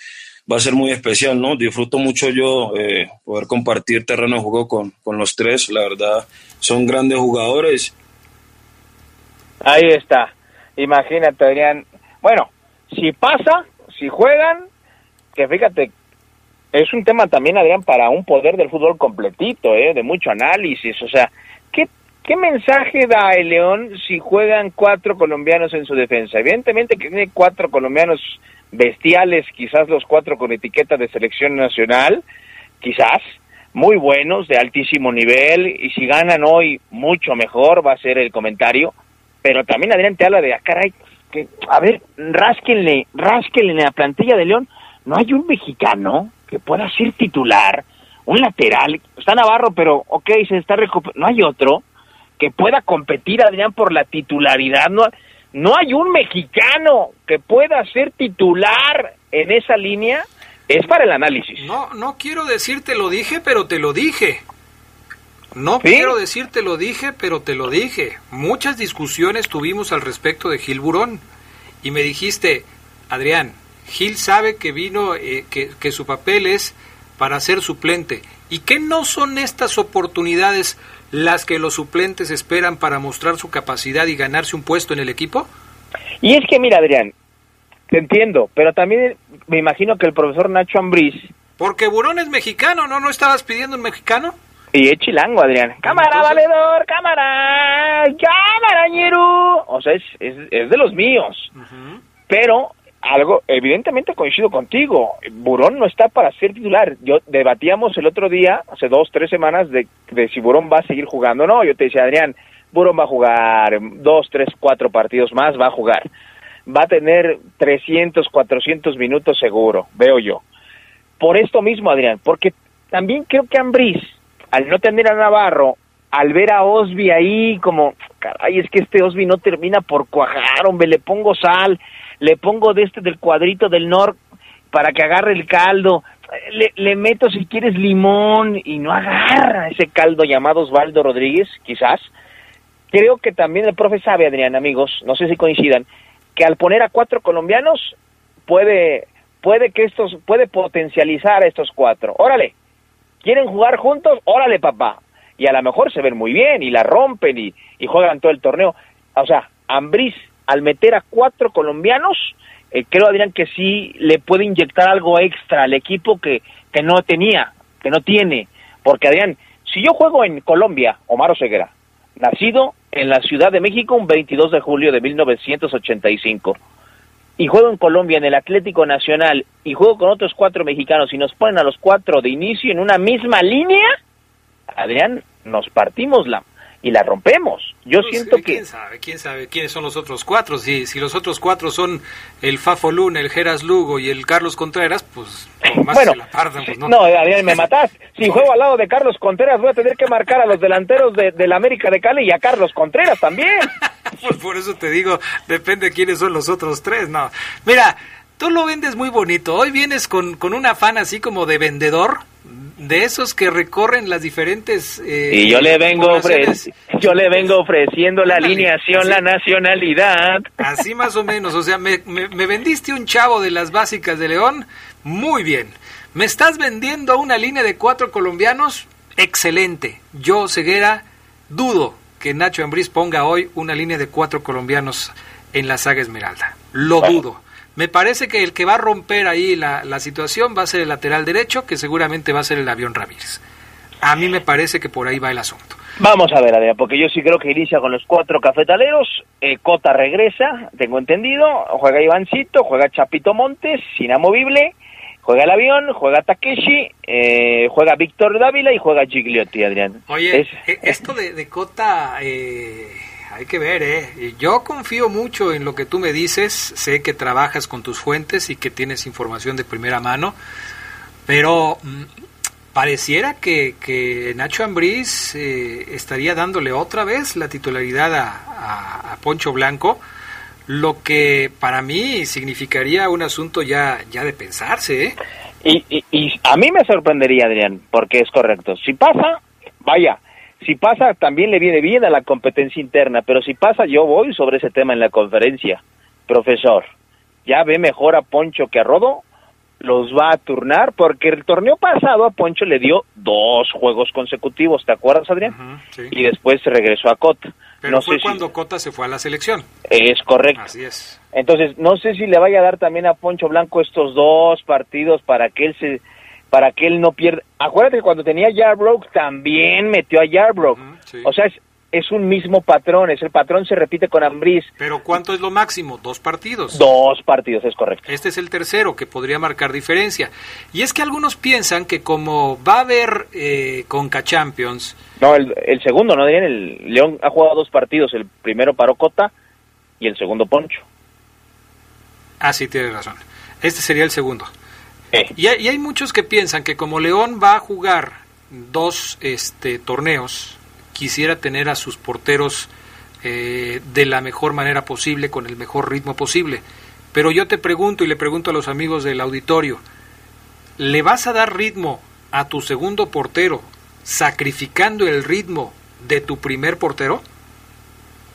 va a ser muy especial, ¿no? Disfruto mucho yo eh, poder compartir terreno de juego con, con los tres, la verdad, son grandes jugadores.
Ahí está. Imagínate, Adrián. Bueno, si pasa, si juegan, que fíjate, es un tema también, Adrián, para un poder del fútbol completito, ¿eh? de mucho análisis. O sea, ¿qué, ¿qué mensaje da el León si juegan cuatro colombianos en su defensa? Evidentemente que tiene cuatro colombianos bestiales, quizás los cuatro con etiqueta de selección nacional, quizás, muy buenos, de altísimo nivel, y si ganan hoy, mucho mejor, va a ser el comentario pero también Adrián te habla de, ah, caray, que, a ver, rásquenle, rásquenle en la plantilla de León, no hay un mexicano que pueda ser titular, un lateral, está Navarro, pero ok, se está recuperando, no hay otro que pueda competir, Adrián, por la titularidad, no, no hay un mexicano que pueda ser titular en esa línea, es para el análisis.
No, no quiero decirte lo dije, pero te lo dije. No
¿Sí?
quiero decirte lo dije, pero te lo dije. Muchas discusiones tuvimos al respecto de Gil Burón. Y me dijiste, Adrián, Gil sabe que vino, eh, que, que su papel es para ser suplente. ¿Y qué no son estas oportunidades las que los suplentes esperan para mostrar su capacidad y ganarse un puesto en el equipo?
Y es que, mira, Adrián, te entiendo, pero también me imagino que el profesor Nacho Ambriz
Porque Burón es mexicano, ¿no? ¿No estabas pidiendo un mexicano?
Y es chilango, Adrián. Cámara,
Entonces-
valedor, cámara, cámara, ñero. O sea, es, es, es de los míos. Pero algo, evidentemente coincido contigo. Burón no está para ser titular. Yo debatíamos el otro día, hace dos, tres semanas, de, si Burón va a seguir jugando. No, yo te decía, Adrián, Burón va a jugar dos, tres, cuatro partidos más, va a jugar. Va a tener 300, 400 minutos seguro, veo yo. Por esto mismo, Adrián, porque también creo que Ambriz, al no tener a Navarro, al ver a Osby ahí como, caray, es que este Osby no termina por cuajar, hombre, le pongo sal, le pongo de este del cuadrito del norte para que agarre el caldo, le, le, meto si quieres limón y no agarra ese caldo llamado Osvaldo Rodríguez, quizás. Creo que también el profe sabe, Adrián, amigos, no sé si coincidan, que al poner a cuatro colombianos puede, puede que estos, puede potencializar a estos cuatro. Órale, ¿quieren jugar juntos? Órale, papá. Y a lo mejor se ven muy bien y la rompen y, y juegan todo el torneo. O sea, Ambriz al meter a cuatro colombianos, eh, creo, Adrián, que sí le puede inyectar algo extra al equipo que, que no tenía, que no tiene. Porque, Adrián, si yo juego en Colombia, Omar Oseguera, nacido en la Ciudad de México un 22 de julio de 1985, y juego en Colombia en el Atlético Nacional y juego con otros cuatro mexicanos y nos ponen a los cuatro de inicio en una misma línea, Adrián, nos partimos la y la rompemos. Yo
Pues,
siento que
¿Quién sabe? ¿Quién sabe quiénes son los otros cuatro? Si, si los otros cuatro son el Fafo Luna, el Geras Lugo y el Carlos Contreras, pues más
bueno,
que la pues no.
no, Adrián, me matás. Si juego al lado de Carlos Contreras, voy a tener que marcar a los delanteros de, del América de Cali y a Carlos Contreras también. [laughs]
Pues por eso te digo, depende de quiénes son los otros tres, no. Mira, tú lo vendes muy bonito. Hoy vienes con, con un afán así como de vendedor, de esos que recorren las diferentes... eh,
Y yo le vengo
poblaciones.
ofre- [laughs] yo le vengo ofreciendo la alineación,
así.
la nacionalidad.
Así más o menos, o sea, me, me- me vendiste un chavo de las básicas de León, muy bien. Me estás vendiendo una línea de cuatro colombianos, excelente. Yo, Ceguera, dudo que Nacho Ambriz ponga hoy una línea de cuatro colombianos en la saga Esmeralda. Lo
Bueno.
dudo. Me parece que el que va a romper ahí la, la situación va a ser el lateral derecho, que seguramente va a ser el avión Ramírez. A mí me parece que por ahí va el asunto.
Vamos a ver, Adrián, porque yo sí creo que inicia con los cuatro cafetaleros. eh, Cota regresa, tengo entendido. Juega Ivancito, juega Chapito Montes, inamovible. Juega el avión, juega Takeshi, eh, juega Víctor Dávila y juega Gigliotti, Adrián.
Oye,
Es-
eh, esto de, de Cota, eh, hay que ver, ¿eh? Yo confío mucho en lo que tú me dices, sé que trabajas con tus fuentes y que tienes información de primera mano, pero mm, pareciera que, Nacho Ambriz eh, estaría dándole otra vez la titularidad a Poncho Blanco, lo que para mí significaría un asunto ya, ya de pensarse, ¿eh?
Y, y, y a mí me sorprendería, Adrián, porque es correcto. Si pasa, vaya, si pasa también le viene bien a la competencia interna, pero si pasa yo voy sobre ese tema en la conferencia. Profesor, ¿ya ve mejor a Poncho que a Rodo? Los va a turnar porque el torneo pasado a Poncho le dio dos juegos consecutivos, ¿te acuerdas, Adrián?
Sí.
Y después se regresó a Cota.
Pero
no
fue
sé si-
cuando Cota se fue a la selección.
Es correcto.
Así es.
Entonces, no sé si le vaya a dar también a Poncho Blanco estos dos partidos para que él se para que él no pierda. Acuérdate que cuando tenía Yarbrough también metió a Yarbrough.
Sí.
O sea, es, es un mismo patrón, es el patrón se repite con Ambriz.
Pero ¿cuánto es lo máximo? Dos partidos.
Dos partidos, es correcto.
Este es el tercero que podría marcar diferencia. Y es que algunos piensan que como va a haber eh, Conca Champions,
No, el, el segundo, ¿no? El León ha jugado dos partidos, el primero paró Cota y el segundo Poncho.
ah, sí, tienes razón. Este sería el segundo. Y hay, y hay muchos que piensan que como León va a jugar dos este, torneos, quisiera tener a sus porteros eh, de la mejor manera posible, con el mejor ritmo posible. Pero yo te pregunto y le pregunto a los amigos del auditorio, ¿le vas a dar ritmo a tu segundo portero sacrificando el ritmo de tu primer portero?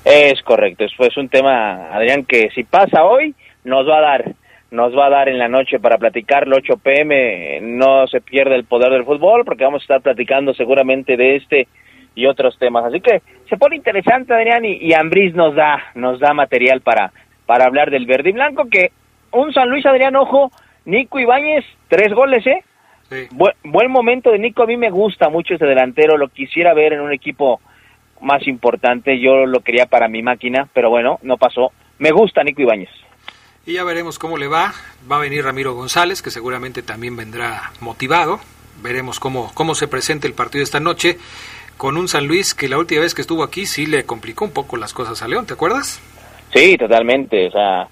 Es correcto, es un tema, Adrián, que si pasa hoy, nos va a dar, nos va a dar en la noche para platicarlo 8 pm, no se pierde el poder del fútbol, porque vamos a estar platicando seguramente de este y otros temas. Así que se pone interesante, Adrián, y, y Ambriz nos da, nos da material para, para hablar del verde y blanco, que un San Luis, Adrián, ojo, Nico Ibáñez, tres goles, ¿eh?
Sí.
Buen, buen momento de Nico, a mí me gusta mucho ese delantero, lo quisiera ver en un equipo más importante, yo lo quería para mi máquina, pero bueno, no pasó. Me gusta Nico Ibáñez.
Y ya veremos cómo le va. Va a venir Ramiro González, que seguramente también vendrá motivado. Veremos cómo, cómo se presenta el partido esta noche con un San Luis que la última vez que estuvo aquí sí le complicó un poco las cosas a León, ¿te acuerdas?
Sí, totalmente. O sea,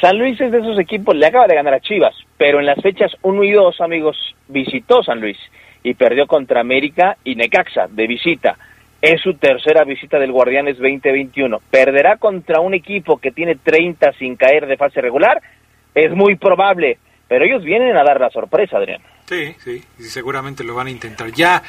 San Luis es de esos equipos, le acaba de ganar a Chivas, pero en las fechas 1 y 2, amigos, visitó San Luis y perdió contra América y Necaxa de visita. Es su tercera visita del Guardianes 2021. Perderá contra un equipo que tiene 30 sin caer de fase regular. Es muy probable, pero ellos vienen a dar la sorpresa, Adrián.
Sí, sí, seguramente lo van a intentar. Ya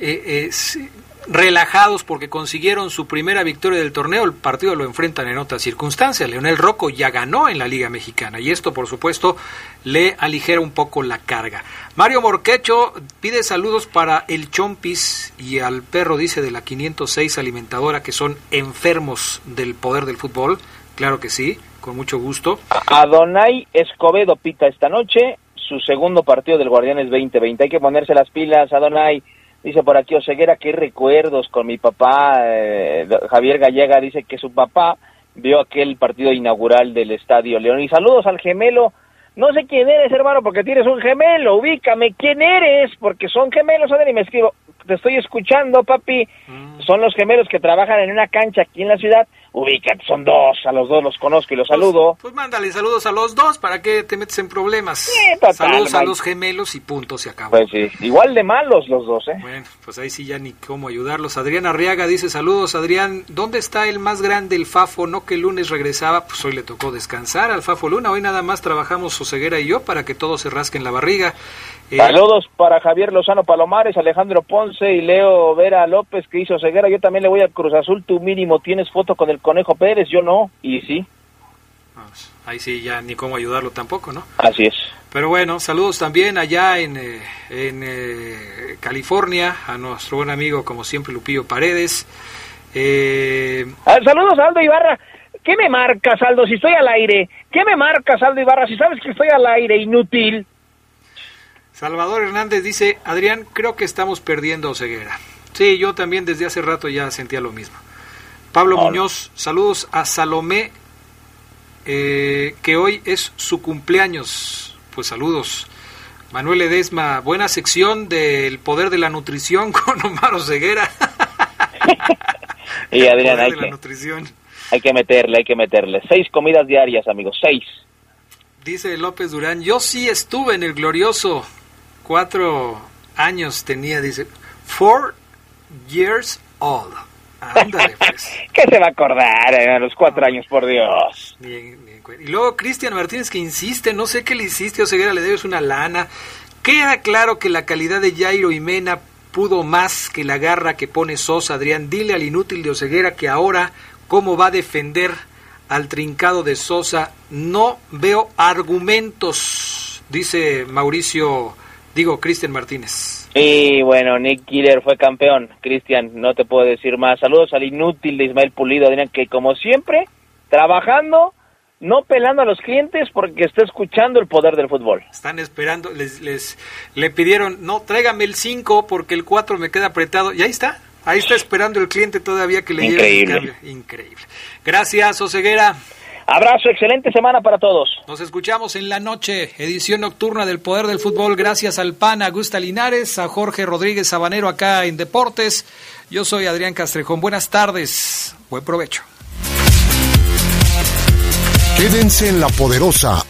eh, eh, relajados porque consiguieron su primera victoria del torneo, el partido lo enfrentan en otras circunstancias. Leonel Rocco ya ganó en la Liga Mexicana y esto, por supuesto, le aligera un poco la carga. Mario Morquecho pide saludos para el Chompis y al perro, dice, de la 506 alimentadora que son enfermos del poder del fútbol. Claro que sí, con mucho gusto.
Adonai Escobedo pita esta noche su segundo partido del Guardianes 2020. Hay que ponerse las pilas, Adonai Dice por aquí Oseguera, qué recuerdos con mi papá. Eh, Javier Gallega dice que su papá vio aquel partido inaugural del Estadio León. Y saludos al gemelo. No sé quién eres, hermano, porque tienes un gemelo. Ubícame, ¿quién eres? Porque son gemelos, Adri, me escribo. Te estoy escuchando, papi. Mm. Son los gemelos que trabajan en una cancha aquí en la ciudad ubícate, son dos, a los dos los conozco y los pues, saludo.
Pues, mándale saludos a los dos, ¿para que te metes en problemas? saludos a los gemelos y punto, se acabó.
Pues sí, igual de malos los dos, ¿eh?
Bueno, pues ahí sí ya ni cómo ayudarlos. Adrián Arriaga dice, saludos, Adrián, ¿dónde está el más grande, el Fafo? No que el lunes regresaba, pues hoy le tocó descansar al Fafo Luna, hoy nada más trabajamos Soseguera y yo para que todos se rasquen la barriga.
Eh, Saludos para Javier Lozano Palomares, Alejandro Ponce y Leo Vera López que hizo ceguera. Yo también le voy a Cruz Azul. Tú mínimo tienes foto con el Conejo Pérez, yo no. Y sí.
Pues, ahí sí, ya ni cómo ayudarlo tampoco, ¿no?
Así es.
Pero bueno, saludos también allá en, eh, en eh, California a nuestro buen amigo, como siempre, Lupillo Paredes.
Ah, saludos a Aldo Ibarra. ¿Qué me marcas, Aldo, si estoy al aire? ¿Qué me marcas, Aldo Ibarra, si sabes que estoy al aire, inútil?
Salvador Hernández dice, Adrián, creo que estamos perdiendo ceguera. Sí, yo también desde hace rato ya sentía lo mismo. Pablo Muñoz, saludos a Salomé, eh, que hoy es su cumpleaños. Pues saludos. Manuel Edesma, buena sección del poder de la nutrición [laughs] con Omar Ceguera. [laughs]
y Adrián, hay que, hay que meterle, hay que meterle. Seis comidas diarias, amigos, seis.
Dice López Durán, yo sí estuve en el glorioso cuatro años tenía, dice, four years old. Ándale, pues. [laughs]
¿Qué se va a acordar eh, a los cuatro años, por Dios?
y luego Cristian Martínez que insiste, no sé qué le hiciste, Oseguera, le debes una lana. Queda claro que la calidad de Jairo y Mena pudo más que la garra que pone Sosa, Adrián. Dile al inútil de Oseguera que ahora cómo va a defender al trincado de Sosa. No veo argumentos, dice Mauricio Digo, Cristian Martínez.
Y bueno, Nick Killer fue campeón. Cristian, no te puedo decir más. Saludos al inútil de Ismael Pulido, Adrián, que como siempre, trabajando, no pelando a los clientes porque está escuchando el poder del fútbol.
Están esperando, les, les le pidieron, no, tráigame el 5 porque el 4 me queda apretado. Y ahí está, ahí está esperando el cliente todavía que le lleve el cambio. Increíble. Gracias, Oseguera.
Abrazo, excelente semana para todos.
Nos escuchamos en la noche, edición nocturna del Poder del Fútbol. Gracias al PAN, a Gusta Linares, a Jorge Rodríguez Sabanero acá en Deportes. Yo soy Adrián Castrejón. Buenas tardes. Buen provecho.
Quédense en la poderosa